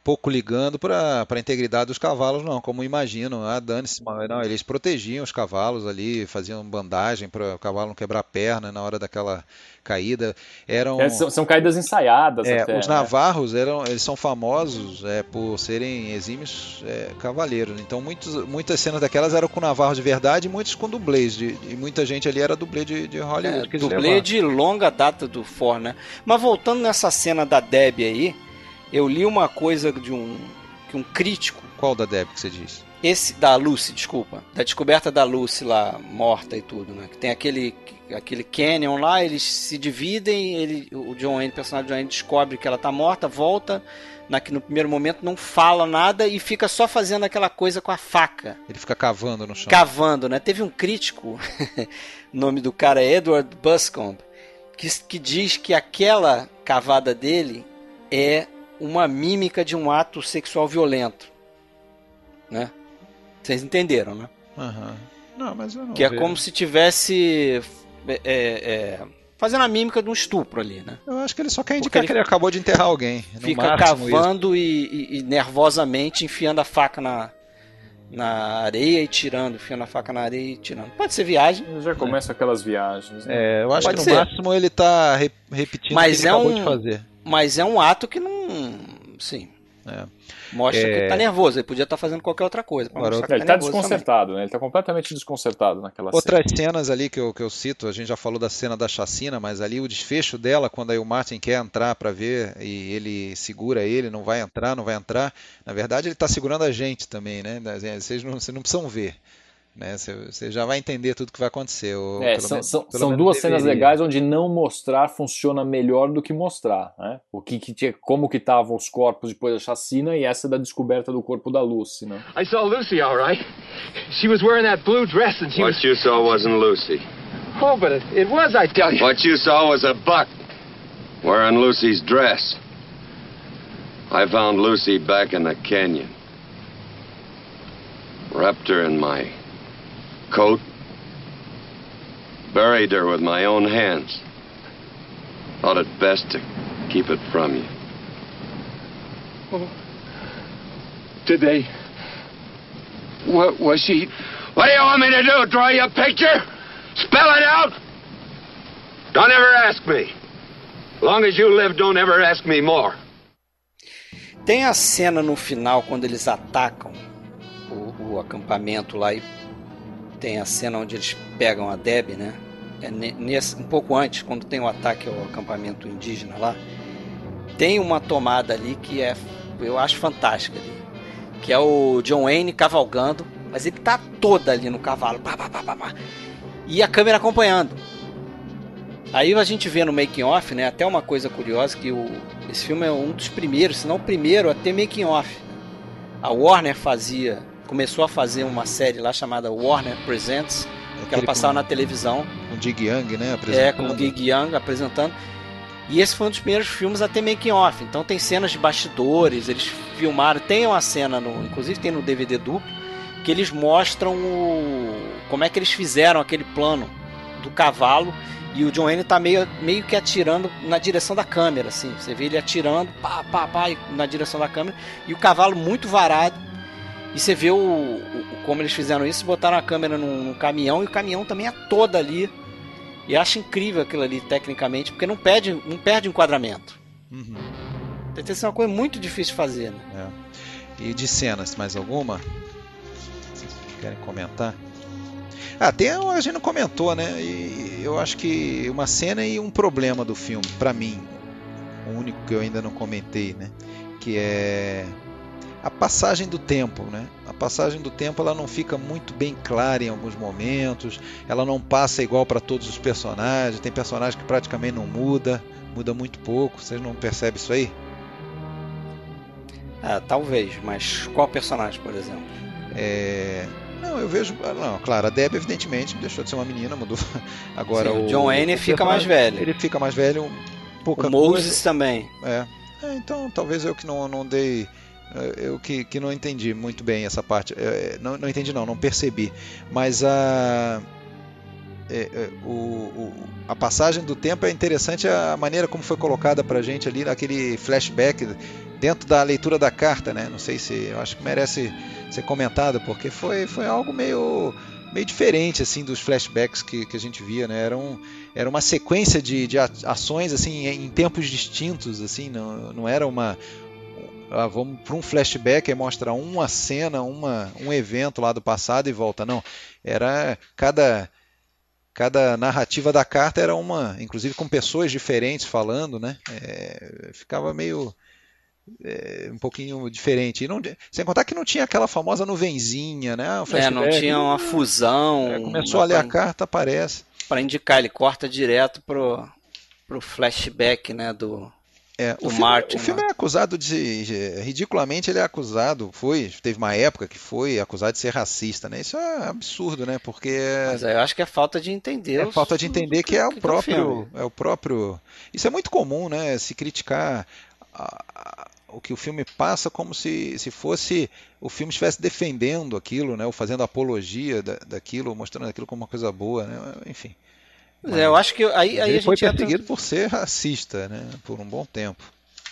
pouco ligando para a integridade dos cavalos, não, como imaginam. Ah, dane-se, mas não, eles protegiam os cavalos ali, faziam bandagem para o cavalo não quebrar a perna na hora daquela caída. Eram É, são, são caídas ensaiadas é, até. os né? navarros eram, eles são famosos é, por serem exímios é, cavaleiros. Então muitos, muitas cenas daquelas eram com navarros de verdade e muitos com dublês. De, e muita gente ali era dublê de, de Hollywood. É, dublê de longa data do Ford, né? Mas voltando nessa cena da Debbie aí, eu li uma coisa de um que um crítico, Qual da Deb que você diz? esse da Lucy, desculpa, da descoberta da Lucy lá morta e tudo, né? Que tem aquele aquele canyon lá, eles se dividem, ele o John Wayne, o personagem do John Wayne descobre que ela tá morta, volta na que no primeiro momento não fala nada e fica só fazendo aquela coisa com a faca. Ele fica cavando no chão. cavando, né? Teve um crítico, o nome do cara é Edward Buscombe, que, que diz que aquela cavada dele é uma mímica de um ato sexual violento, né? Vocês entenderam, né? Aham. Não, mas eu não Que é vejo. como se tivesse é, é, é, fazendo a mímica de um estupro ali, né? Eu acho que ele só quer indicar ele que ele acabou de enterrar alguém. No Fica cavando e, e- e nervosamente enfiando a faca na, na areia e tirando, enfiando a faca na areia e tirando. Pode ser viagem, Já começam aquelas viagens. né? É, eu acho Pode que ser. no máximo ele tá re- repetindo Mas o que ele é acabou um- de fazer. Mas é um ato que não. Sim. É. Mostra É. que tá nervoso. Ele podia estar fazendo qualquer outra coisa. Agora, que Ele tá nervoso desconcertado, né? Ele tá completamente desconcertado naquela cena. Outras cenas ali que eu, que eu cito, a gente já falou da cena da chacina, mas ali o desfecho dela, quando aí o Martin quer entrar para ver e ele segura ele, não vai entrar, não vai entrar. Na verdade, ele está segurando a gente também, né? Vocês não, vocês não precisam ver. Né? Você já vai entender tudo que vai acontecer. Ou, é, são, menos, são, são duas deveria. cenas legais onde não mostrar funciona melhor do que mostrar, né? O que, que tinha, como que estavam os corpos depois da chacina e essa da descoberta do corpo da Lucy, né? I saw Lucy, all right. She was wearing that blue dress and she What was... you saw wasn't Lucy. Oh, but it, it was, I tell you. What you saw was a buck wearing Lucy's dress. I found Lucy back in the canyon. Wrapped her in my coat, buried her with my own hands. Thought it best to keep it from you. Oh. Did they? What was she? What do you want me to do? Draw you a picture? Spell it out? Don't ever ask me. Long as you live, don't ever ask me more. Tem a cena no final quando eles atacam o, o acampamento lá e tem a cena onde eles pegam a Deb, né? É nesse, um pouco antes, quando tem o ataque ao acampamento indígena lá, tem uma tomada ali que é, eu acho fantástica ali, que é o John Wayne cavalgando, mas ele tá toda ali no cavalo, pá, pá, pá, e a câmera acompanhando. Aí a gente vê no making off, né, até uma coisa curiosa que o, esse filme é um dos primeiros, se não o primeiro a ter making off. A Warner fazia começou a fazer uma série lá chamada Warner Presents, que ela passava com, na televisão. Com o Dig Young, né? É, com o Dig Young apresentando. E esse foi um dos primeiros filmes a ter making off. Então tem cenas de bastidores, eles filmaram. Tem uma cena, no, inclusive tem no DVD duplo, que eles mostram o, como é que eles fizeram aquele plano do cavalo. E o John Wayne tá meio, meio que atirando na direção da câmera, assim. Você vê ele atirando, pá, pá, pá, na direção da câmera. E o cavalo muito varado e você vê o, o, como eles fizeram isso, botaram a câmera num, num, caminhão e o caminhão também é todo ali. E acho incrível aquilo ali tecnicamente, porque não perde, não perde enquadramento. Uhum. Deve ser uma coisa muito difícil de fazer. Né? É. E de cenas, mais alguma? Querem comentar? Ah, tem a gente não comentou, né? E eu acho que uma cena e um problema do filme, para mim, o único que eu ainda não comentei, né? Que é a passagem do tempo, né? A passagem do tempo ela não fica muito bem clara em alguns momentos, ela não passa igual para todos os personagens, tem personagem que praticamente não muda, muda muito pouco. Vocês não percebem isso aí? Ah, talvez, mas qual personagem, por exemplo? É... Não, eu vejo. Ah, não, claro, a Deb, evidentemente, deixou de ser uma menina, mudou. Agora Sim, o John Wayne fica mais velho. Ele fica mais velho, um pouca O Moses coisa. também. É. é. Então, talvez eu que não, não dei eu que, que não entendi muito bem essa parte. É, não, não entendi, não, não percebi. Mas a. É, é, o, o, a passagem do tempo é interessante a maneira como foi colocada pra gente ali naquele flashback dentro da leitura da carta, né? Não sei se eu acho que merece ser comentado porque foi, foi algo meio meio diferente assim dos flashbacks que, que a gente via, né? Era, um, era uma sequência de, de ações assim em tempos distintos, assim, não, não era uma ah, vamos para um flashback e mostra uma cena, uma, um evento lá do passado e volta. Não, era cada cada narrativa da carta era uma, inclusive com pessoas diferentes falando, né? É, ficava meio é, um pouquinho diferente. E não, sem contar que não tinha aquela famosa nuvenzinha, né? Um é, não tinha uma fusão. É, começou a ler a carta, aparece. Para indicar, ele corta direto pro, pro flashback, né? Do, é, o, filme, Martin, o filme é acusado de, de, ridiculamente ele é acusado, foi, teve uma época que foi acusado de ser racista, né? Isso é absurdo, né? Porque Mas eu acho que é falta de entender. É falta de entender que, que é o próprio, é o próprio. Isso é muito comum, né? Se criticar a, a, o que o filme passa como se, se fosse o filme estivesse defendendo aquilo, né? Ou fazendo apologia da, daquilo, mostrando aquilo como uma coisa boa, né? Enfim. Mas, é, eu acho que aí, aí ele a foi perseguido entra... por ser racista, né? Por um bom tempo.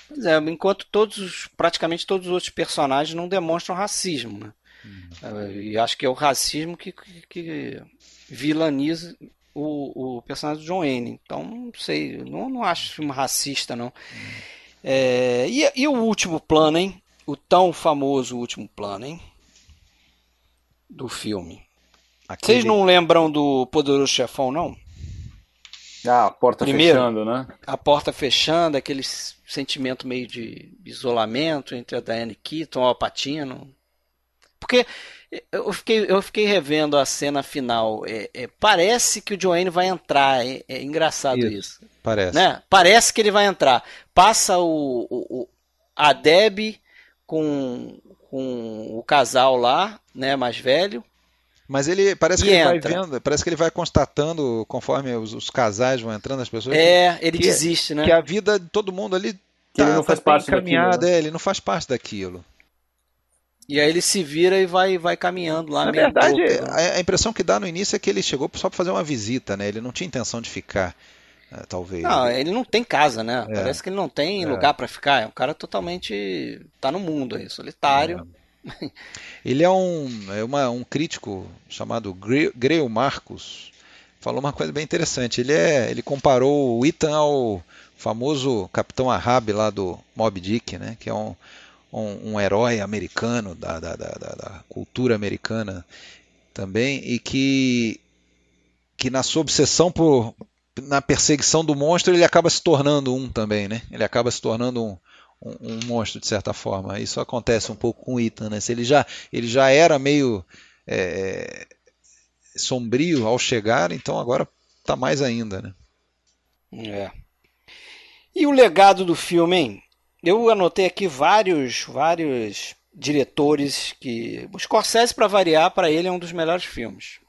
Pois é, enquanto todos, praticamente todos os outros personagens não demonstram racismo, né? Uhum. E acho que é o racismo que, que, que vilaniza o, o, personagem do John Wayne. Então, não sei, não, não acho filme racista, não. Uhum. É, e, e o último plano, hein? O tão famoso último plano, hein? Do filme. Aquele... Vocês não lembram do Poderoso Chefão, não? Ah, a porta Primeiro, fechando, né? A porta fechando, aquele sentimento meio de isolamento entre a Diane Keaton e o Alpatino. Porque eu fiquei, eu fiquei revendo a cena final. É, é, parece que o Joanne vai entrar. É, é engraçado isso. isso. Parece. Né? Parece que ele vai entrar. Passa o, o, a Deb com, com o casal lá, né, mais velho. Mas ele parece que ele vai vendo, parece que ele vai constatando conforme os, os casais vão entrando, as pessoas. É, ele que, desiste, né? Que a vida de todo mundo ali tá, ele não faz tá parte caminhada, daquilo, né? é, ele não faz parte daquilo. E aí ele se vira e vai, vai caminhando lá. Na verdade, né? a, impressão que dá no início é que ele chegou só para fazer uma visita, né? Ele não tinha intenção de ficar, é, talvez. Não, ele não tem casa, né? É. Parece que ele não tem é. lugar para ficar. É um cara totalmente tá no mundo aí, solitário. É. ele é um, é uma, um crítico chamado Greil Marcos. Falou uma coisa bem interessante. Ele é, ele comparou o Ethan ao famoso Capitão Ahab lá do Mob Dick, né? Que é um um, um herói americano, da, da, da, da, cultura americana também, e que, que na sua obsessão por na perseguição do monstro ele acaba se tornando um também, né? Ele acaba se tornando um, um, um monstro de certa forma. Isso acontece um pouco com o Ethan, né? Ele já, ele já era meio é, sombrio ao chegar, então agora está mais ainda, né? É. E o legado do filme, hein? Eu anotei aqui vários, vários diretores que. O Scorsese, para variar, para ele é um dos melhores filmes.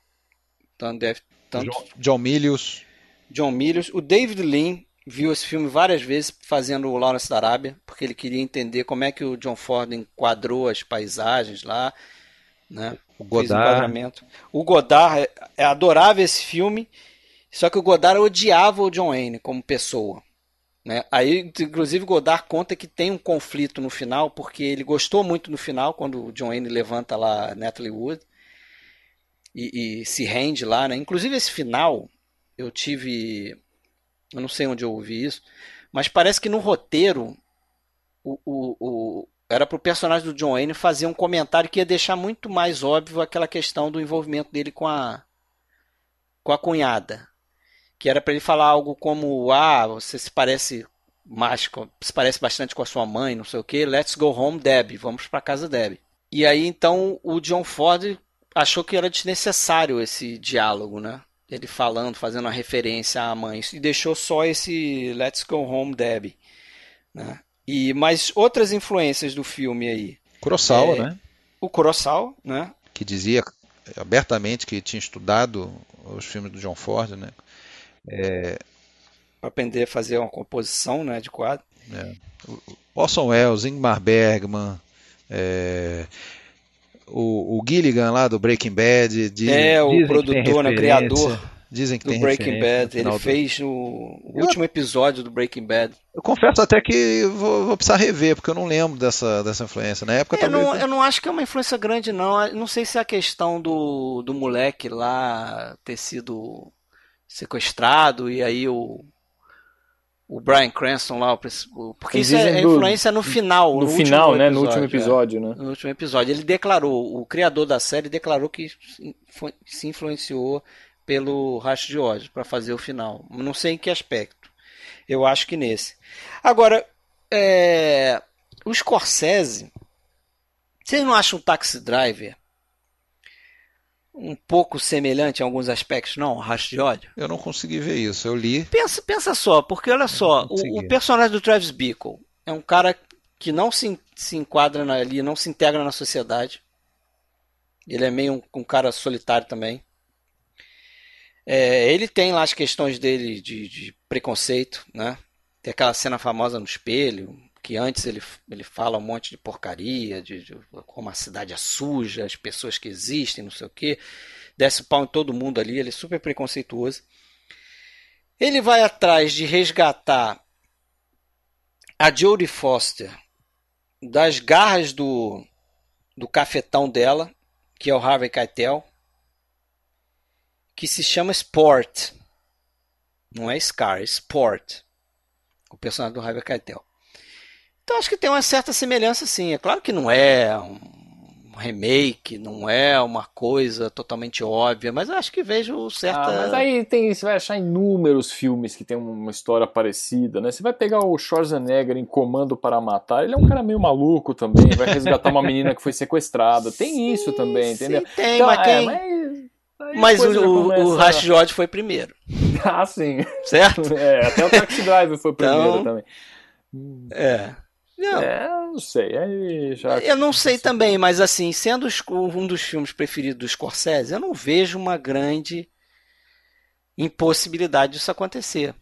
Tanto deve, tanto... John, John Milius. John Milius. O David Lean viu esse filme várias vezes fazendo o Lawrence da Arábia, porque ele queria entender como é que o John Ford enquadrou as paisagens lá. Né? O Godard. O Godard é, é adorável esse filme, só que o Godard odiava o John Wayne como pessoa. Né? Aí, inclusive, Godard conta que tem um conflito no final, porque ele gostou muito no final, quando o John Wayne levanta lá Natalie Wood e, e, se rende lá. Né? Inclusive, esse final, eu tive. Eu não sei onde eu ouvi isso, mas parece que no roteiro o, o, o era personagem do John Wayne fazer um comentário que ia deixar muito mais óbvio aquela questão do envolvimento dele com a, com a cunhada. Que era para ele falar algo como ah você se parece mais se parece bastante com a sua mãe não sei o que let's go home Deb vamos para casa Deb e aí então o John Ford achou que era desnecessário esse diálogo né ele falando fazendo uma referência à mãe. E deixou só esse let's go home Deb né? E mais outras influências do filme aí. Kurosawa é, né? o Kurosawa né? Que dizia abertamente que tinha estudado os filmes do John Ford né? É... Para aprender a fazer uma composição né, de quadro. É. Orson Welles, Ingmar Bergman, é... o, o Gilligan lá do Breaking Bad. Dizem, é, o produtor, né, criador Dizem que do tem Breaking Bad. Ele fez o último episódio do Breaking Bad. Eu confesso até que vou, vou, precisar rever, porque eu não lembro dessa, dessa influência. Na época é, não, Eu não acho que é uma influência grande, não. Não sei se é a questão do, do moleque lá ter sido sequestrado e aí o o Brian Cranston lá, porque isso é influência no final, no, no final, né, episódio, no último episódio, é, né? No último episódio, ele declarou, o criador da série declarou que se influenciou pelo Racho de ódio para fazer o final. Não sei em que aspecto. Eu acho que nesse. Agora, é, o Scorsese, vocês não acham o Taxi Driver um pouco semelhante em alguns aspectos, não? Rastro de ódio? Eu não consegui ver isso, eu li. Pensa, pensa só, porque olha só, o, o, personagem do Travis Bickle é um cara que não se, se enquadra ali, não se integra na sociedade. Ele é meio um, um cara solitário também. É, ele tem lá as questões dele de, de preconceito, né? Tem aquela cena famosa no espelho, que antes ele, ele fala um monte de porcaria, de, de, como a cidade é suja, as pessoas que existem, não sei o que, desce o pau em todo mundo ali, ele é super preconceituoso. Ele vai atrás de resgatar a Jodie Foster das garras do, do cafetão dela, que é o Harvey Keitel, que se chama Sport. Não é Scar, é Sport. O personagem do Harvey Keitel. Então acho que tem uma certa semelhança sim. É claro que não é um remake, não é uma coisa totalmente óbvia, mas acho que vejo certa. Ah, mas aí tem, você vai achar inúmeros filmes que tem uma história parecida, né? Você vai pegar o Schwarzenegger em Comando para Matar, ele é um cara meio maluco também, vai resgatar uma menina que foi sequestrada. Tem sim, isso também, entendeu? Sim, tem, então, mas, é, quem... mas... mas o, começa... o George foi primeiro. ah, sim. Certo? É, até o Taxi Driver foi primeiro então, também. É. Não. É, não sei. Aí já... Eu não sei também, mas assim, sendo um dos filmes preferidos do Scorsese, eu não vejo uma grande impossibilidade disso acontecer.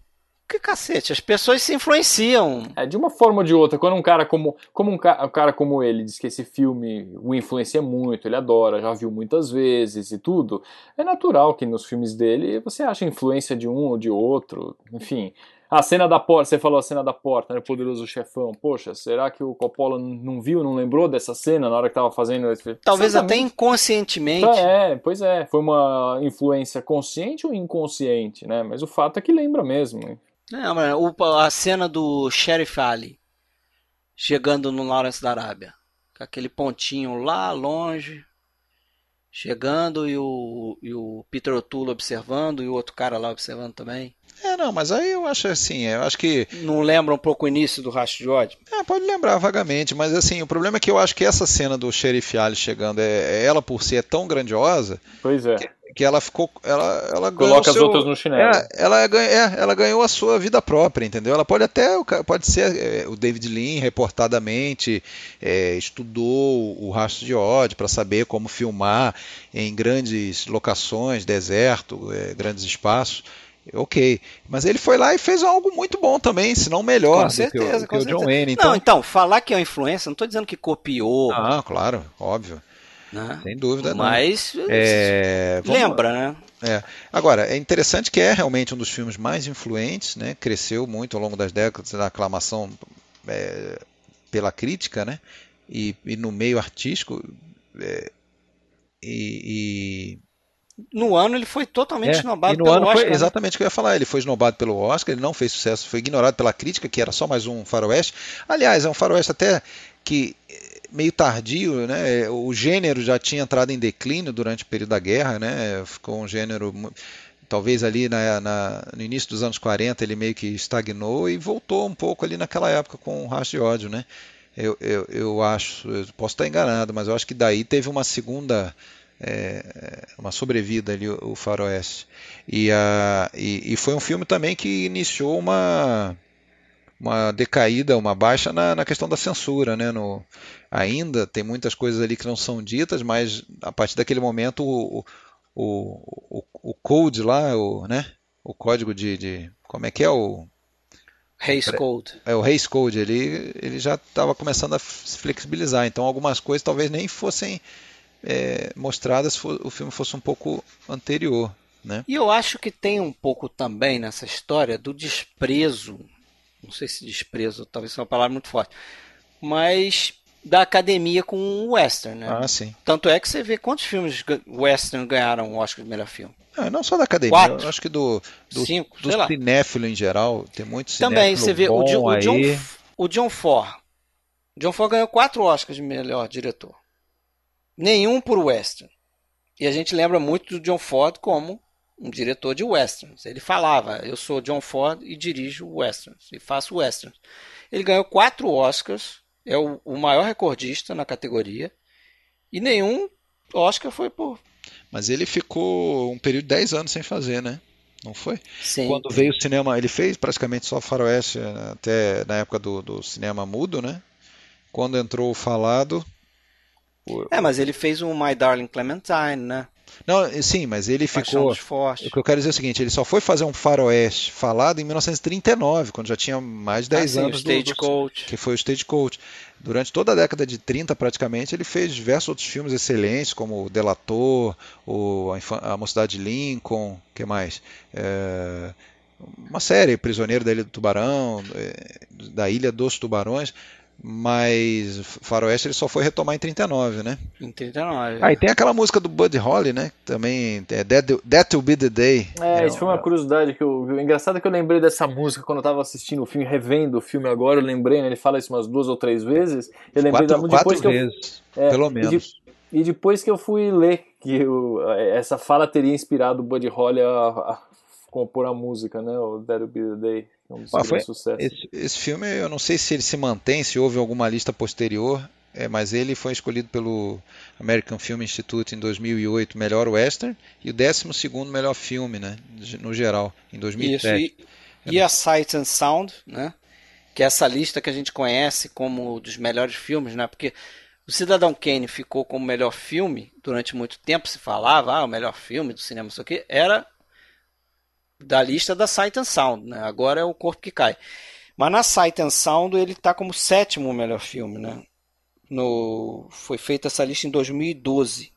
Que cacete, as pessoas se influenciam. É, de uma forma ou de outra, quando um cara como, como um, ca um cara como ele diz que esse filme o influencia muito, ele adora, já viu muitas vezes e tudo, é natural que nos filmes dele você acha influência de um ou de outro, enfim. A cena da porta, você falou a cena da porta, né? Poderoso chefão. Poxa, será que o Coppola não viu, não lembrou dessa cena na hora que tava fazendo esse Talvez até inconscientemente. É, pois é. Foi uma influência consciente ou inconsciente, né? Mas o fato é que lembra mesmo. Não, a cena do Sheriff Ali chegando no Lawrence da Arábia. Com aquele pontinho lá longe, chegando e o, e o Peter O'Toole observando e o outro cara lá observando também. É, não, mas aí eu acho assim, eu acho que. Não lembra um pouco o início do Rastro de ódio? É, pode lembrar vagamente, mas assim, o problema é que eu acho que essa cena do Sheriff Ali chegando, é, é ela por si é tão grandiosa. Pois é. Que, que ela ficou. Ela, ela Coloca as seu, outras no chinelo. É, ela, é, ela ganhou a sua vida própria, entendeu? Ela pode até. Pode ser é, o David Lean, reportadamente, é, estudou o rastro de ódio para saber como filmar em grandes locações, deserto, é, grandes espaços ok. Mas ele foi lá e fez algo muito bom também, se não melhor. Com certeza, que o, com que o John Wayne. Então... Não, então, falar que é uma influência, não estou dizendo que copiou. Ah, claro, óbvio. Né? Sem dúvida. Mas é, lembra, né? É. Agora, é interessante que é realmente um dos filmes mais influentes, né? Cresceu muito ao longo das décadas da aclamação é, pela crítica, né? E, e, no meio artístico. É, e, no ano ele foi totalmente é, esnobado pelo Oscar. Foi né? exatamente o que eu ia falar. Ele foi esnobado pelo Oscar, ele não fez sucesso, foi ignorado pela crítica, que era só mais um faroeste. Aliás, é um faroeste até que eh, meio tardio, né? O gênero já tinha entrado em declínio durante o período da guerra, né? Ficou um gênero talvez ali na, na, no início dos anos 40 ele meio que estagnou e voltou um pouco ali naquela época com o Rastro de Ódio, né? Eu, eu, eu acho, eu posso estar enganado, mas eu acho que daí teve uma segunda é, uma sobrevida ali o, o Faroeste e, a, e, e, foi um filme também que iniciou uma uma decaída, uma baixa na, na questão da censura, né? No, ainda tem muitas coisas ali que não são ditas, mas a partir daquele momento o, o, o, o code lá, o, né? O código de, de como é que é o Hays Code. É, o Hays Code, ele, ele já estava começando a se flexibilizar, então algumas coisas talvez nem fossem é, mostrada se for, o filme fosse um pouco anterior. Né? E eu acho que tem um pouco também nessa história do desprezo, não sei se desprezo, talvez seja uma palavra muito forte, mas da academia com o western, né? Ah, sim. Tanto é que você vê quantos filmes western ganharam o Oscar de melhor filme. Ah, não só da academia, Quatro, eu acho que do, do, cinco, do cinéfilo em geral, tem muitos Também, você vê o, o, John, o John Ford. O John Ford ganhou quatro Oscars de melhor diretor nenhum por western. E a gente lembra muito do John Ford como um diretor de westerns. Ele falava: Eu sou John Ford e dirijo westerns e faço westerns. Ele ganhou quatro Oscars, é o, o maior recordista na categoria, e nenhum Oscar foi por. Mas ele ficou um período de 10 anos sem fazer, né? Não foi? Sim. Quando veio o cinema, ele fez praticamente só faroeste até na época do, do cinema mudo, né? Quando entrou o falado, é, mas ele fez um My Darling Clementine, né? Não, sim, mas ele Paixão ficou. O que eu quero dizer é o seguinte: ele só foi fazer um faroeste falado em 1939, quando já tinha mais de 10 ah, sim, anos. O Stagecoach. Que foi o Stagecoach. Durante toda a década de 30, praticamente, ele fez diversos outros filmes excelentes, como O Delator, o A, Mocidade de Lincoln, que mais? É... Uma série, Prisioneiro da Ilha do Tubarão, é, da Ilha dos Tubarões. Mas Faroeste ele só foi retomar em 39, né? Em 39. Ah, e tem aquela música do Buddy Holly, né? Também é That, That Will Be the Day. É, é isso foi uma curiosidade que eu. Engraçado que eu lembrei dessa música quando eu tava assistindo o filme, revendo o filme agora, eu lembrei, né? Ele fala isso umas duas ou três vezes. Eu lembrei quatro, da música depois que vezes, eu, é, pelo menos. De, E depois que eu fui ler que o, essa fala teria inspirado o Buddy Holly a, a compor a música, né? O That'll Be The Day. É um ah, foi. Esse, esse, filme, eu não sei se ele se mantém, se houve alguma lista posterior, é, mas ele foi escolhido pelo American Film Institute em 2008, melhor western, e o 12 melhor filme, né? No geral, em 2007. Isso, e, e a Sight and Sound, né? Que é essa lista que a gente conhece como dos melhores filmes, né? Porque o Cidadão Kane ficou como melhor filme durante muito tempo, se falava, ah, o melhor filme do cinema, isso aqui, era da lista da Sight and Sound, né? Agora é o Corpo que Cai. Mas na Sight and Sound ele está como sétimo melhor filme, né? No, foi feita essa lista em 2012.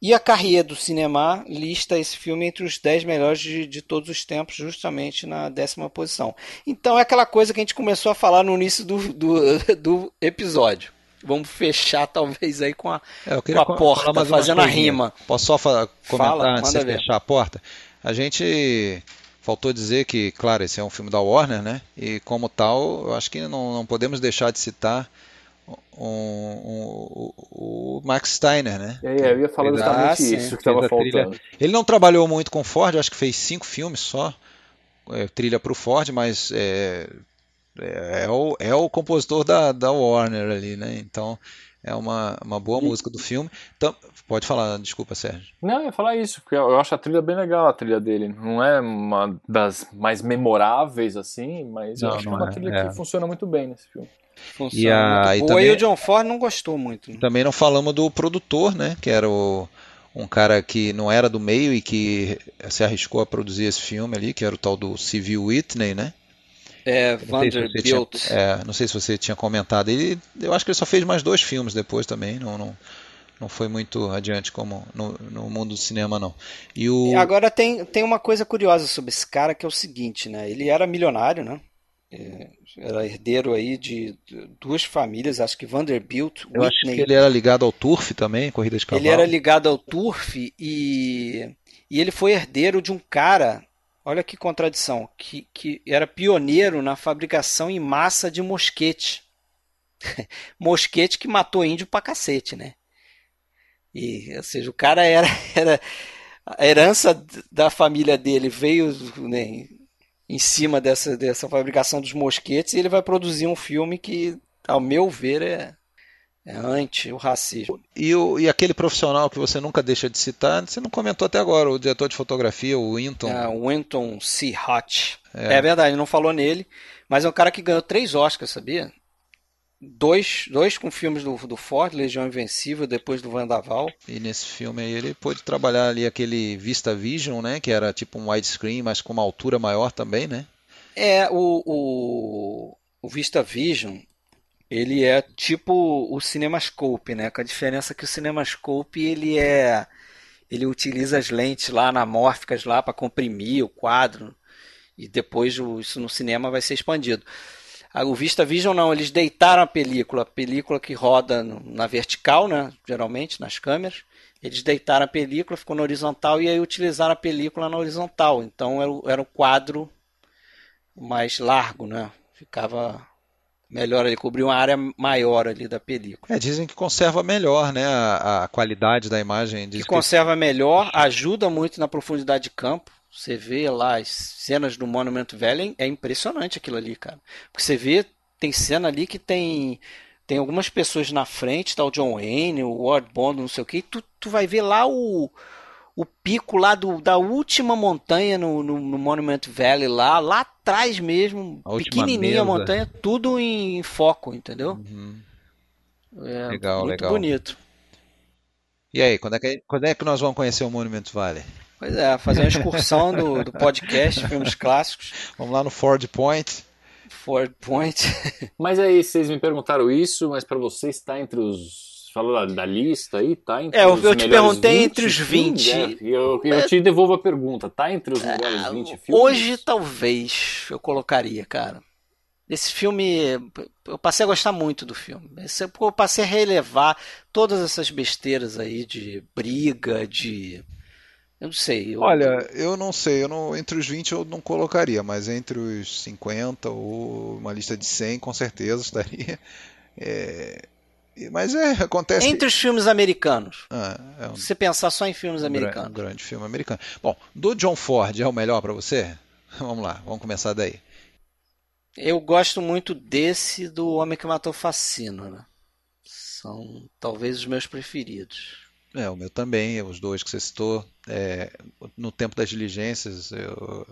E a Carrier do Cinema lista esse filme entre os 10 melhores de, de, todos os tempos, justamente na décima posição. Então é aquela coisa que a gente começou a falar no início do, do, do episódio. Vamos fechar talvez aí com a, é, com a porta, fazendo a rima. Posso só comentar Fala, antes de fechar a porta? A gente faltou dizer que, claro, esse é um filme da Warner, né? E como tal, eu acho que não, não podemos deixar de citar um, um, o Max Steiner, né? É, eu ia falar exatamente isso que estava faltando. Ele não trabalhou muito com Ford, acho que fez cinco filmes só, é, trilha para o Ford, mas é, é, é, o, é o compositor da, da Warner ali, né? Então é uma, uma boa e... música do filme. Então, pode falar, desculpa, Sérgio. Não, eu ia falar isso, porque eu acho a trilha bem legal, a trilha dele. Não é uma das mais memoráveis, assim, mas não, eu acho que é uma é, trilha é. que funciona muito bem nesse filme. Funciona e, a, e, também, e o John Ford não gostou muito. Né? Também não falamos do produtor, né? Que era o, um cara que não era do meio e que se arriscou a produzir esse filme ali, que era o tal do Civil Whitney, né? É, Vanderbilt. Se é, não sei se você tinha comentado. Ele, eu acho que ele só fez mais dois filmes depois também. Não, não, não foi muito adiante como no, no mundo do cinema, não. E o... E agora tem, tem uma coisa curiosa sobre esse cara que é o seguinte, né? Ele era milionário, né? É, era herdeiro aí de duas famílias, acho que Vanderbilt, Eu Whitney. acho que ele era ligado ao Turf também, corrida de cavalo. Ele era ligado ao Turf e, e ele foi herdeiro de um cara Olha que contradição, que, que era pioneiro na fabricação em massa de mosquete. mosquete que matou índio pra cacete, né? E, ou seja, o cara era, era a herança da família dele veio né, em cima dessa, dessa fabricação dos mosquetes e ele vai produzir um filme que, ao meu ver, é, é anti o racismo. E, o, e aquele profissional que você nunca deixa de citar, você não comentou até agora, o diretor de fotografia, o Winton. É, o Winton C. Hotch. É. é verdade, não falou nele, mas é um cara que ganhou três Oscars, sabia? Dois, dois com filmes do, do Ford, Legião Invencível, depois do Vandaval. E nesse filme aí ele pôde trabalhar ali aquele Vista Vision, né? Que era tipo um widescreen, mas com uma altura maior também, né? É, o, o, o Vista Vision, ele é tipo o CinemaScope, né? Com a diferença que o CinemaScope ele é ele utiliza as lentes lá anamórficas lá para comprimir o quadro e depois isso no cinema vai ser expandido. O Vista Vision não, eles deitaram a película, a película que roda na vertical, né, geralmente nas câmeras. Eles deitaram a película, ficou na horizontal e aí utilizaram a película na horizontal. Então era, era um quadro mais largo, né? Ficava melhor ali, cobrir uma área maior ali da película. É, dizem que conserva melhor, né, a, a qualidade da imagem. Que, que conserva melhor, ajuda muito na profundidade de campo. Você vê lá as cenas do Monument Valley, é impressionante aquilo ali, cara. Porque você vê, tem cena ali que tem tem algumas pessoas na frente, tá o John Wayne, o Ward Bond, não sei o que, e tu, tu vai ver lá o, o pico lá do, da última montanha no, no, no Monument Valley lá, lá atrás mesmo, a pequenininha a montanha, tudo em foco, entendeu? Uhum. É, legal, muito legal. bonito. E aí, quando é, que, quando é que nós vamos conhecer o Monument Valley? Pois é, fazer uma excursão do, do podcast, filmes clássicos. Vamos lá no Ford Point. Ford Point. mas aí, vocês me perguntaram isso, mas para você está entre os falou da, da, lista aí, tá entre É, eu, eu te perguntei entre os 20. é, eu, eu te devolvo a pergunta, tá entre os melhores é, 20 filmes? Hoje talvez eu colocaria, cara. Esse filme, eu passei a gostar muito do filme. Eu passei a relevar todas essas besteiras aí de briga, de. Eu não sei. Eu... Olha, eu não sei. Eu não, entre os 20 eu não colocaria, mas entre os 50 ou uma lista de 100, com certeza estaria. É, mas é, acontece. Entre os filmes americanos. Ah, é um, Se você pensar só em filmes um americanos. Um grande filme americano. Bom, do John Ford é o melhor para você? Vamos lá, vamos começar daí. Eu gosto muito desse do Homem que Matou Facino, né? São talvez os meus preferidos. É, o meu também, os dois que você citou. É, no tempo das diligências, eu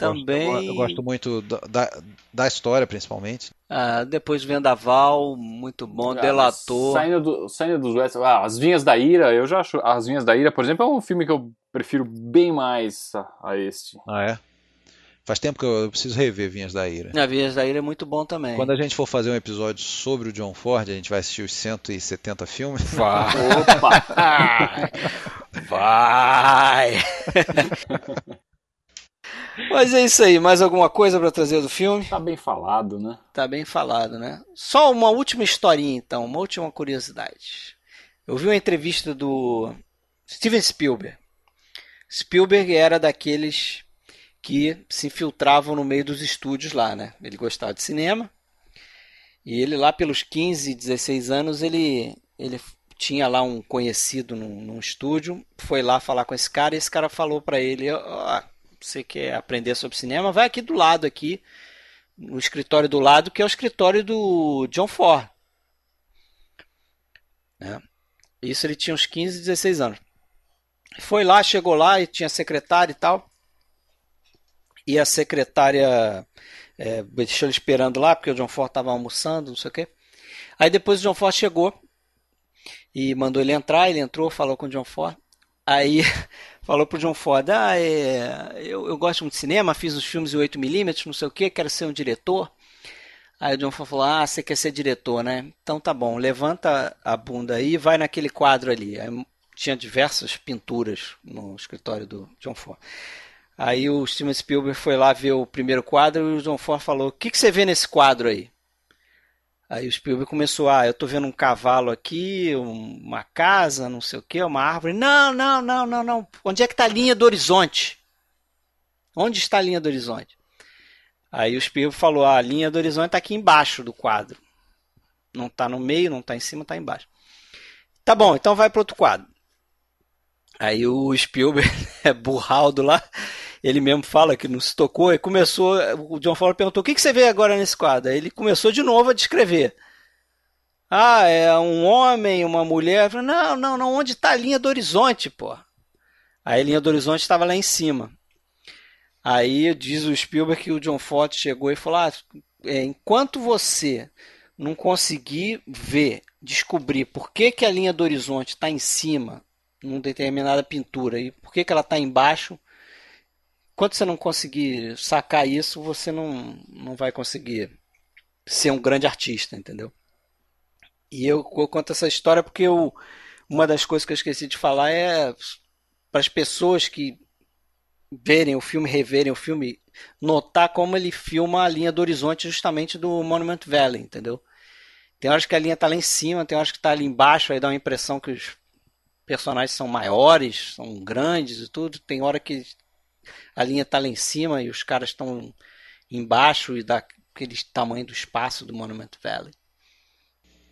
também. Gosto, eu gosto muito da, da história, principalmente. Ah, depois Vendaval, muito bom, ah, Delator. Saindo, do, saindo dos West, ah, As Vinhas da Ira, eu já acho. As Vinhas da Ira, por exemplo, é um filme que eu prefiro bem mais a, a este. Ah, é? Faz tempo que eu preciso rever Vinhas da Ira. A Vinhas da Ira é muito bom também. Quando a gente for fazer um episódio sobre o John Ford, a gente vai assistir os 170 filmes. Vai! Opa! vai! Mas é isso aí, mais alguma coisa para trazer do filme? Tá bem falado, né? Tá bem falado, né? Só uma última historinha então, uma última curiosidade. Eu vi uma entrevista do Steven Spielberg. Spielberg era daqueles que se infiltravam no meio dos estúdios lá, né? Ele gostava de cinema. E ele lá pelos 15, 16 anos, ele ele tinha lá um conhecido num, num estúdio, foi lá falar com esse cara e esse cara falou para ele, oh, você quer aprender sobre cinema, vai aqui do lado aqui, no escritório do lado, que é o escritório do John Ford. É. Isso ele tinha uns 15, 16 anos. Foi lá, chegou lá e tinha secretária e tal. E a secretária é, deixou ele esperando lá, porque o John Ford estava almoçando, não sei o quê. Aí depois o John Ford chegou e mandou ele entrar, ele entrou, falou com o John Ford. Aí falou pro John Ford: Ah, é, eu, eu gosto muito de cinema, fiz os filmes em 8mm, não sei o que, quero ser um diretor. Aí o John Ford falou: Ah, você quer ser diretor, né? Então tá bom, levanta a bunda aí e vai naquele quadro ali. Aí, tinha diversas pinturas no escritório do John Ford. Aí o Steven Spielberg foi lá ver o primeiro quadro e o John Ford falou: O que, que você vê nesse quadro aí? Aí o Spielberg começou, ah, eu tô vendo um cavalo aqui, uma casa, não sei o que, uma árvore. Não, não, não, não, não. Onde é que está a linha do horizonte? Onde está a linha do horizonte? Aí o Spielberg falou, ah, a linha do horizonte está aqui embaixo do quadro. Não está no meio, não está em cima, está embaixo. Tá bom, então vai para outro quadro. Aí o Spielberg, é burraldo lá, ele mesmo fala que não se tocou, e começou, o John Ford perguntou, o que, que você vê agora nesse quadro? Ele começou de novo a descrever. Ah, é um homem, uma mulher. Falei, não, não, não, onde está a linha do horizonte, pô? Aí a linha do horizonte estava lá em cima. Aí diz o Spielberg que o John Ford chegou e falou: ah, é, enquanto você não conseguir ver, descobrir por que, que a linha do horizonte está em cima numa determinada pintura e por que, que ela está embaixo, Enquanto você não conseguir sacar isso, você não, não vai conseguir ser um grande artista, entendeu? E eu, eu conto essa história porque eu, uma das coisas que eu esqueci de falar é para as pessoas que verem o filme, reverem o filme, notar como ele filma a linha do horizonte justamente do Monument Valley, entendeu? Tem horas que a linha está lá em cima, tem horas que está ali embaixo, aí dá uma impressão que os personagens são maiores, são grandes e tudo. Tem hora que a linha está lá em cima e os caras estão embaixo e dá aquele tamanho do espaço do Monument Valley.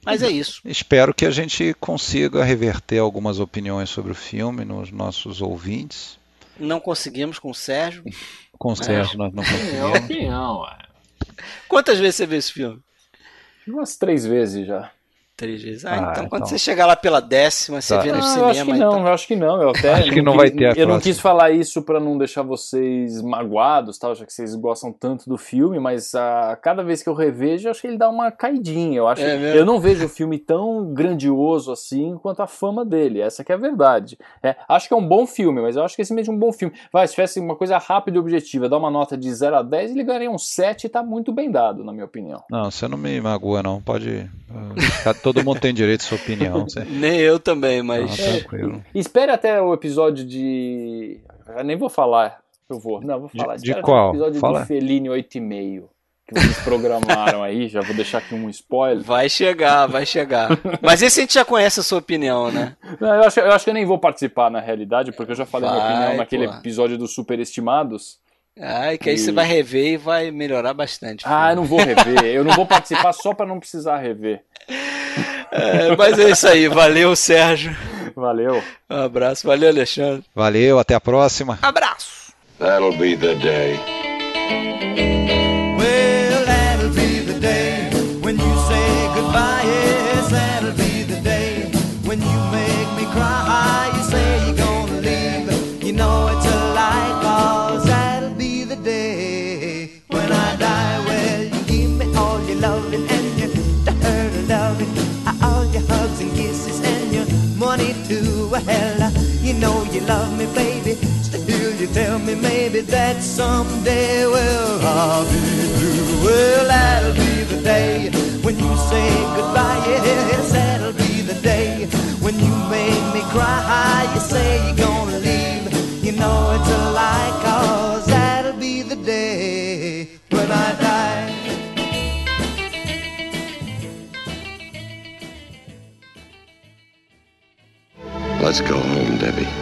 Mas é isso. Espero que a gente consiga reverter algumas opiniões sobre o filme nos nossos ouvintes. Não conseguimos com o Sérgio. Com o Sérgio nós não conseguimos. É opinião, ué. Quantas vezes você viu esse filme? Umas três vezes já. Três vezes. Ah, ah então, então, quando você chegar lá pela décima, você tá. vê no ah, cinema. Eu acho que não, então... eu acho que não. Eu até acho que não vai ter a Eu não quis falar isso para não deixar vocês magoados, tal, já que vocês gostam tanto do filme, mas a cada vez que eu revejo, eu acho que ele dá uma caidinha. Eu acho é eu não vejo o filme tão grandioso assim quanto a fama dele. Essa que é a verdade. É, acho que é um bom filme, mas eu acho que esse mesmo é um bom filme. Vai, se tivesse uma coisa rápida e objetiva, dar uma nota de 0 a 10, ele ganharia um 7 e tá muito bem dado, na minha opinião. Não, você não me magoa, não. Pode. Todo mundo tem direito sua opinião. nem eu também, mas. Ah, tranquilo. É, espere até o episódio de. Eu nem vou falar. Eu vou. Não, vou falar. De, de qual? O episódio Fala. do Fellini 8,5. Que vocês programaram aí, já vou deixar aqui um spoiler. Vai chegar, vai chegar. Mas esse a gente já conhece a sua opinião, né? Não, eu, acho, eu acho que eu nem vou participar na realidade, porque eu já falei vai, minha opinião naquele episódio dos Superestimados. Ah, que aí e... você vai rever e vai melhorar bastante. Ah, eu não vou rever. eu não vou participar só para não precisar rever. É, mas é isso aí. Valeu, Sérgio. Valeu. Um abraço. Valeu, Alexandre. Valeu, até a próxima. Abraço. That'll be the day. Well, you know you love me, baby. Still, you tell me maybe that someday, well, I'll be blue. Well, that'll be the day when you say goodbye. Yes, that'll be the day when you make me cry. You say you're gonna leave. You know it's a lie, cause that'll be the day when I die. Let's go home, Debbie.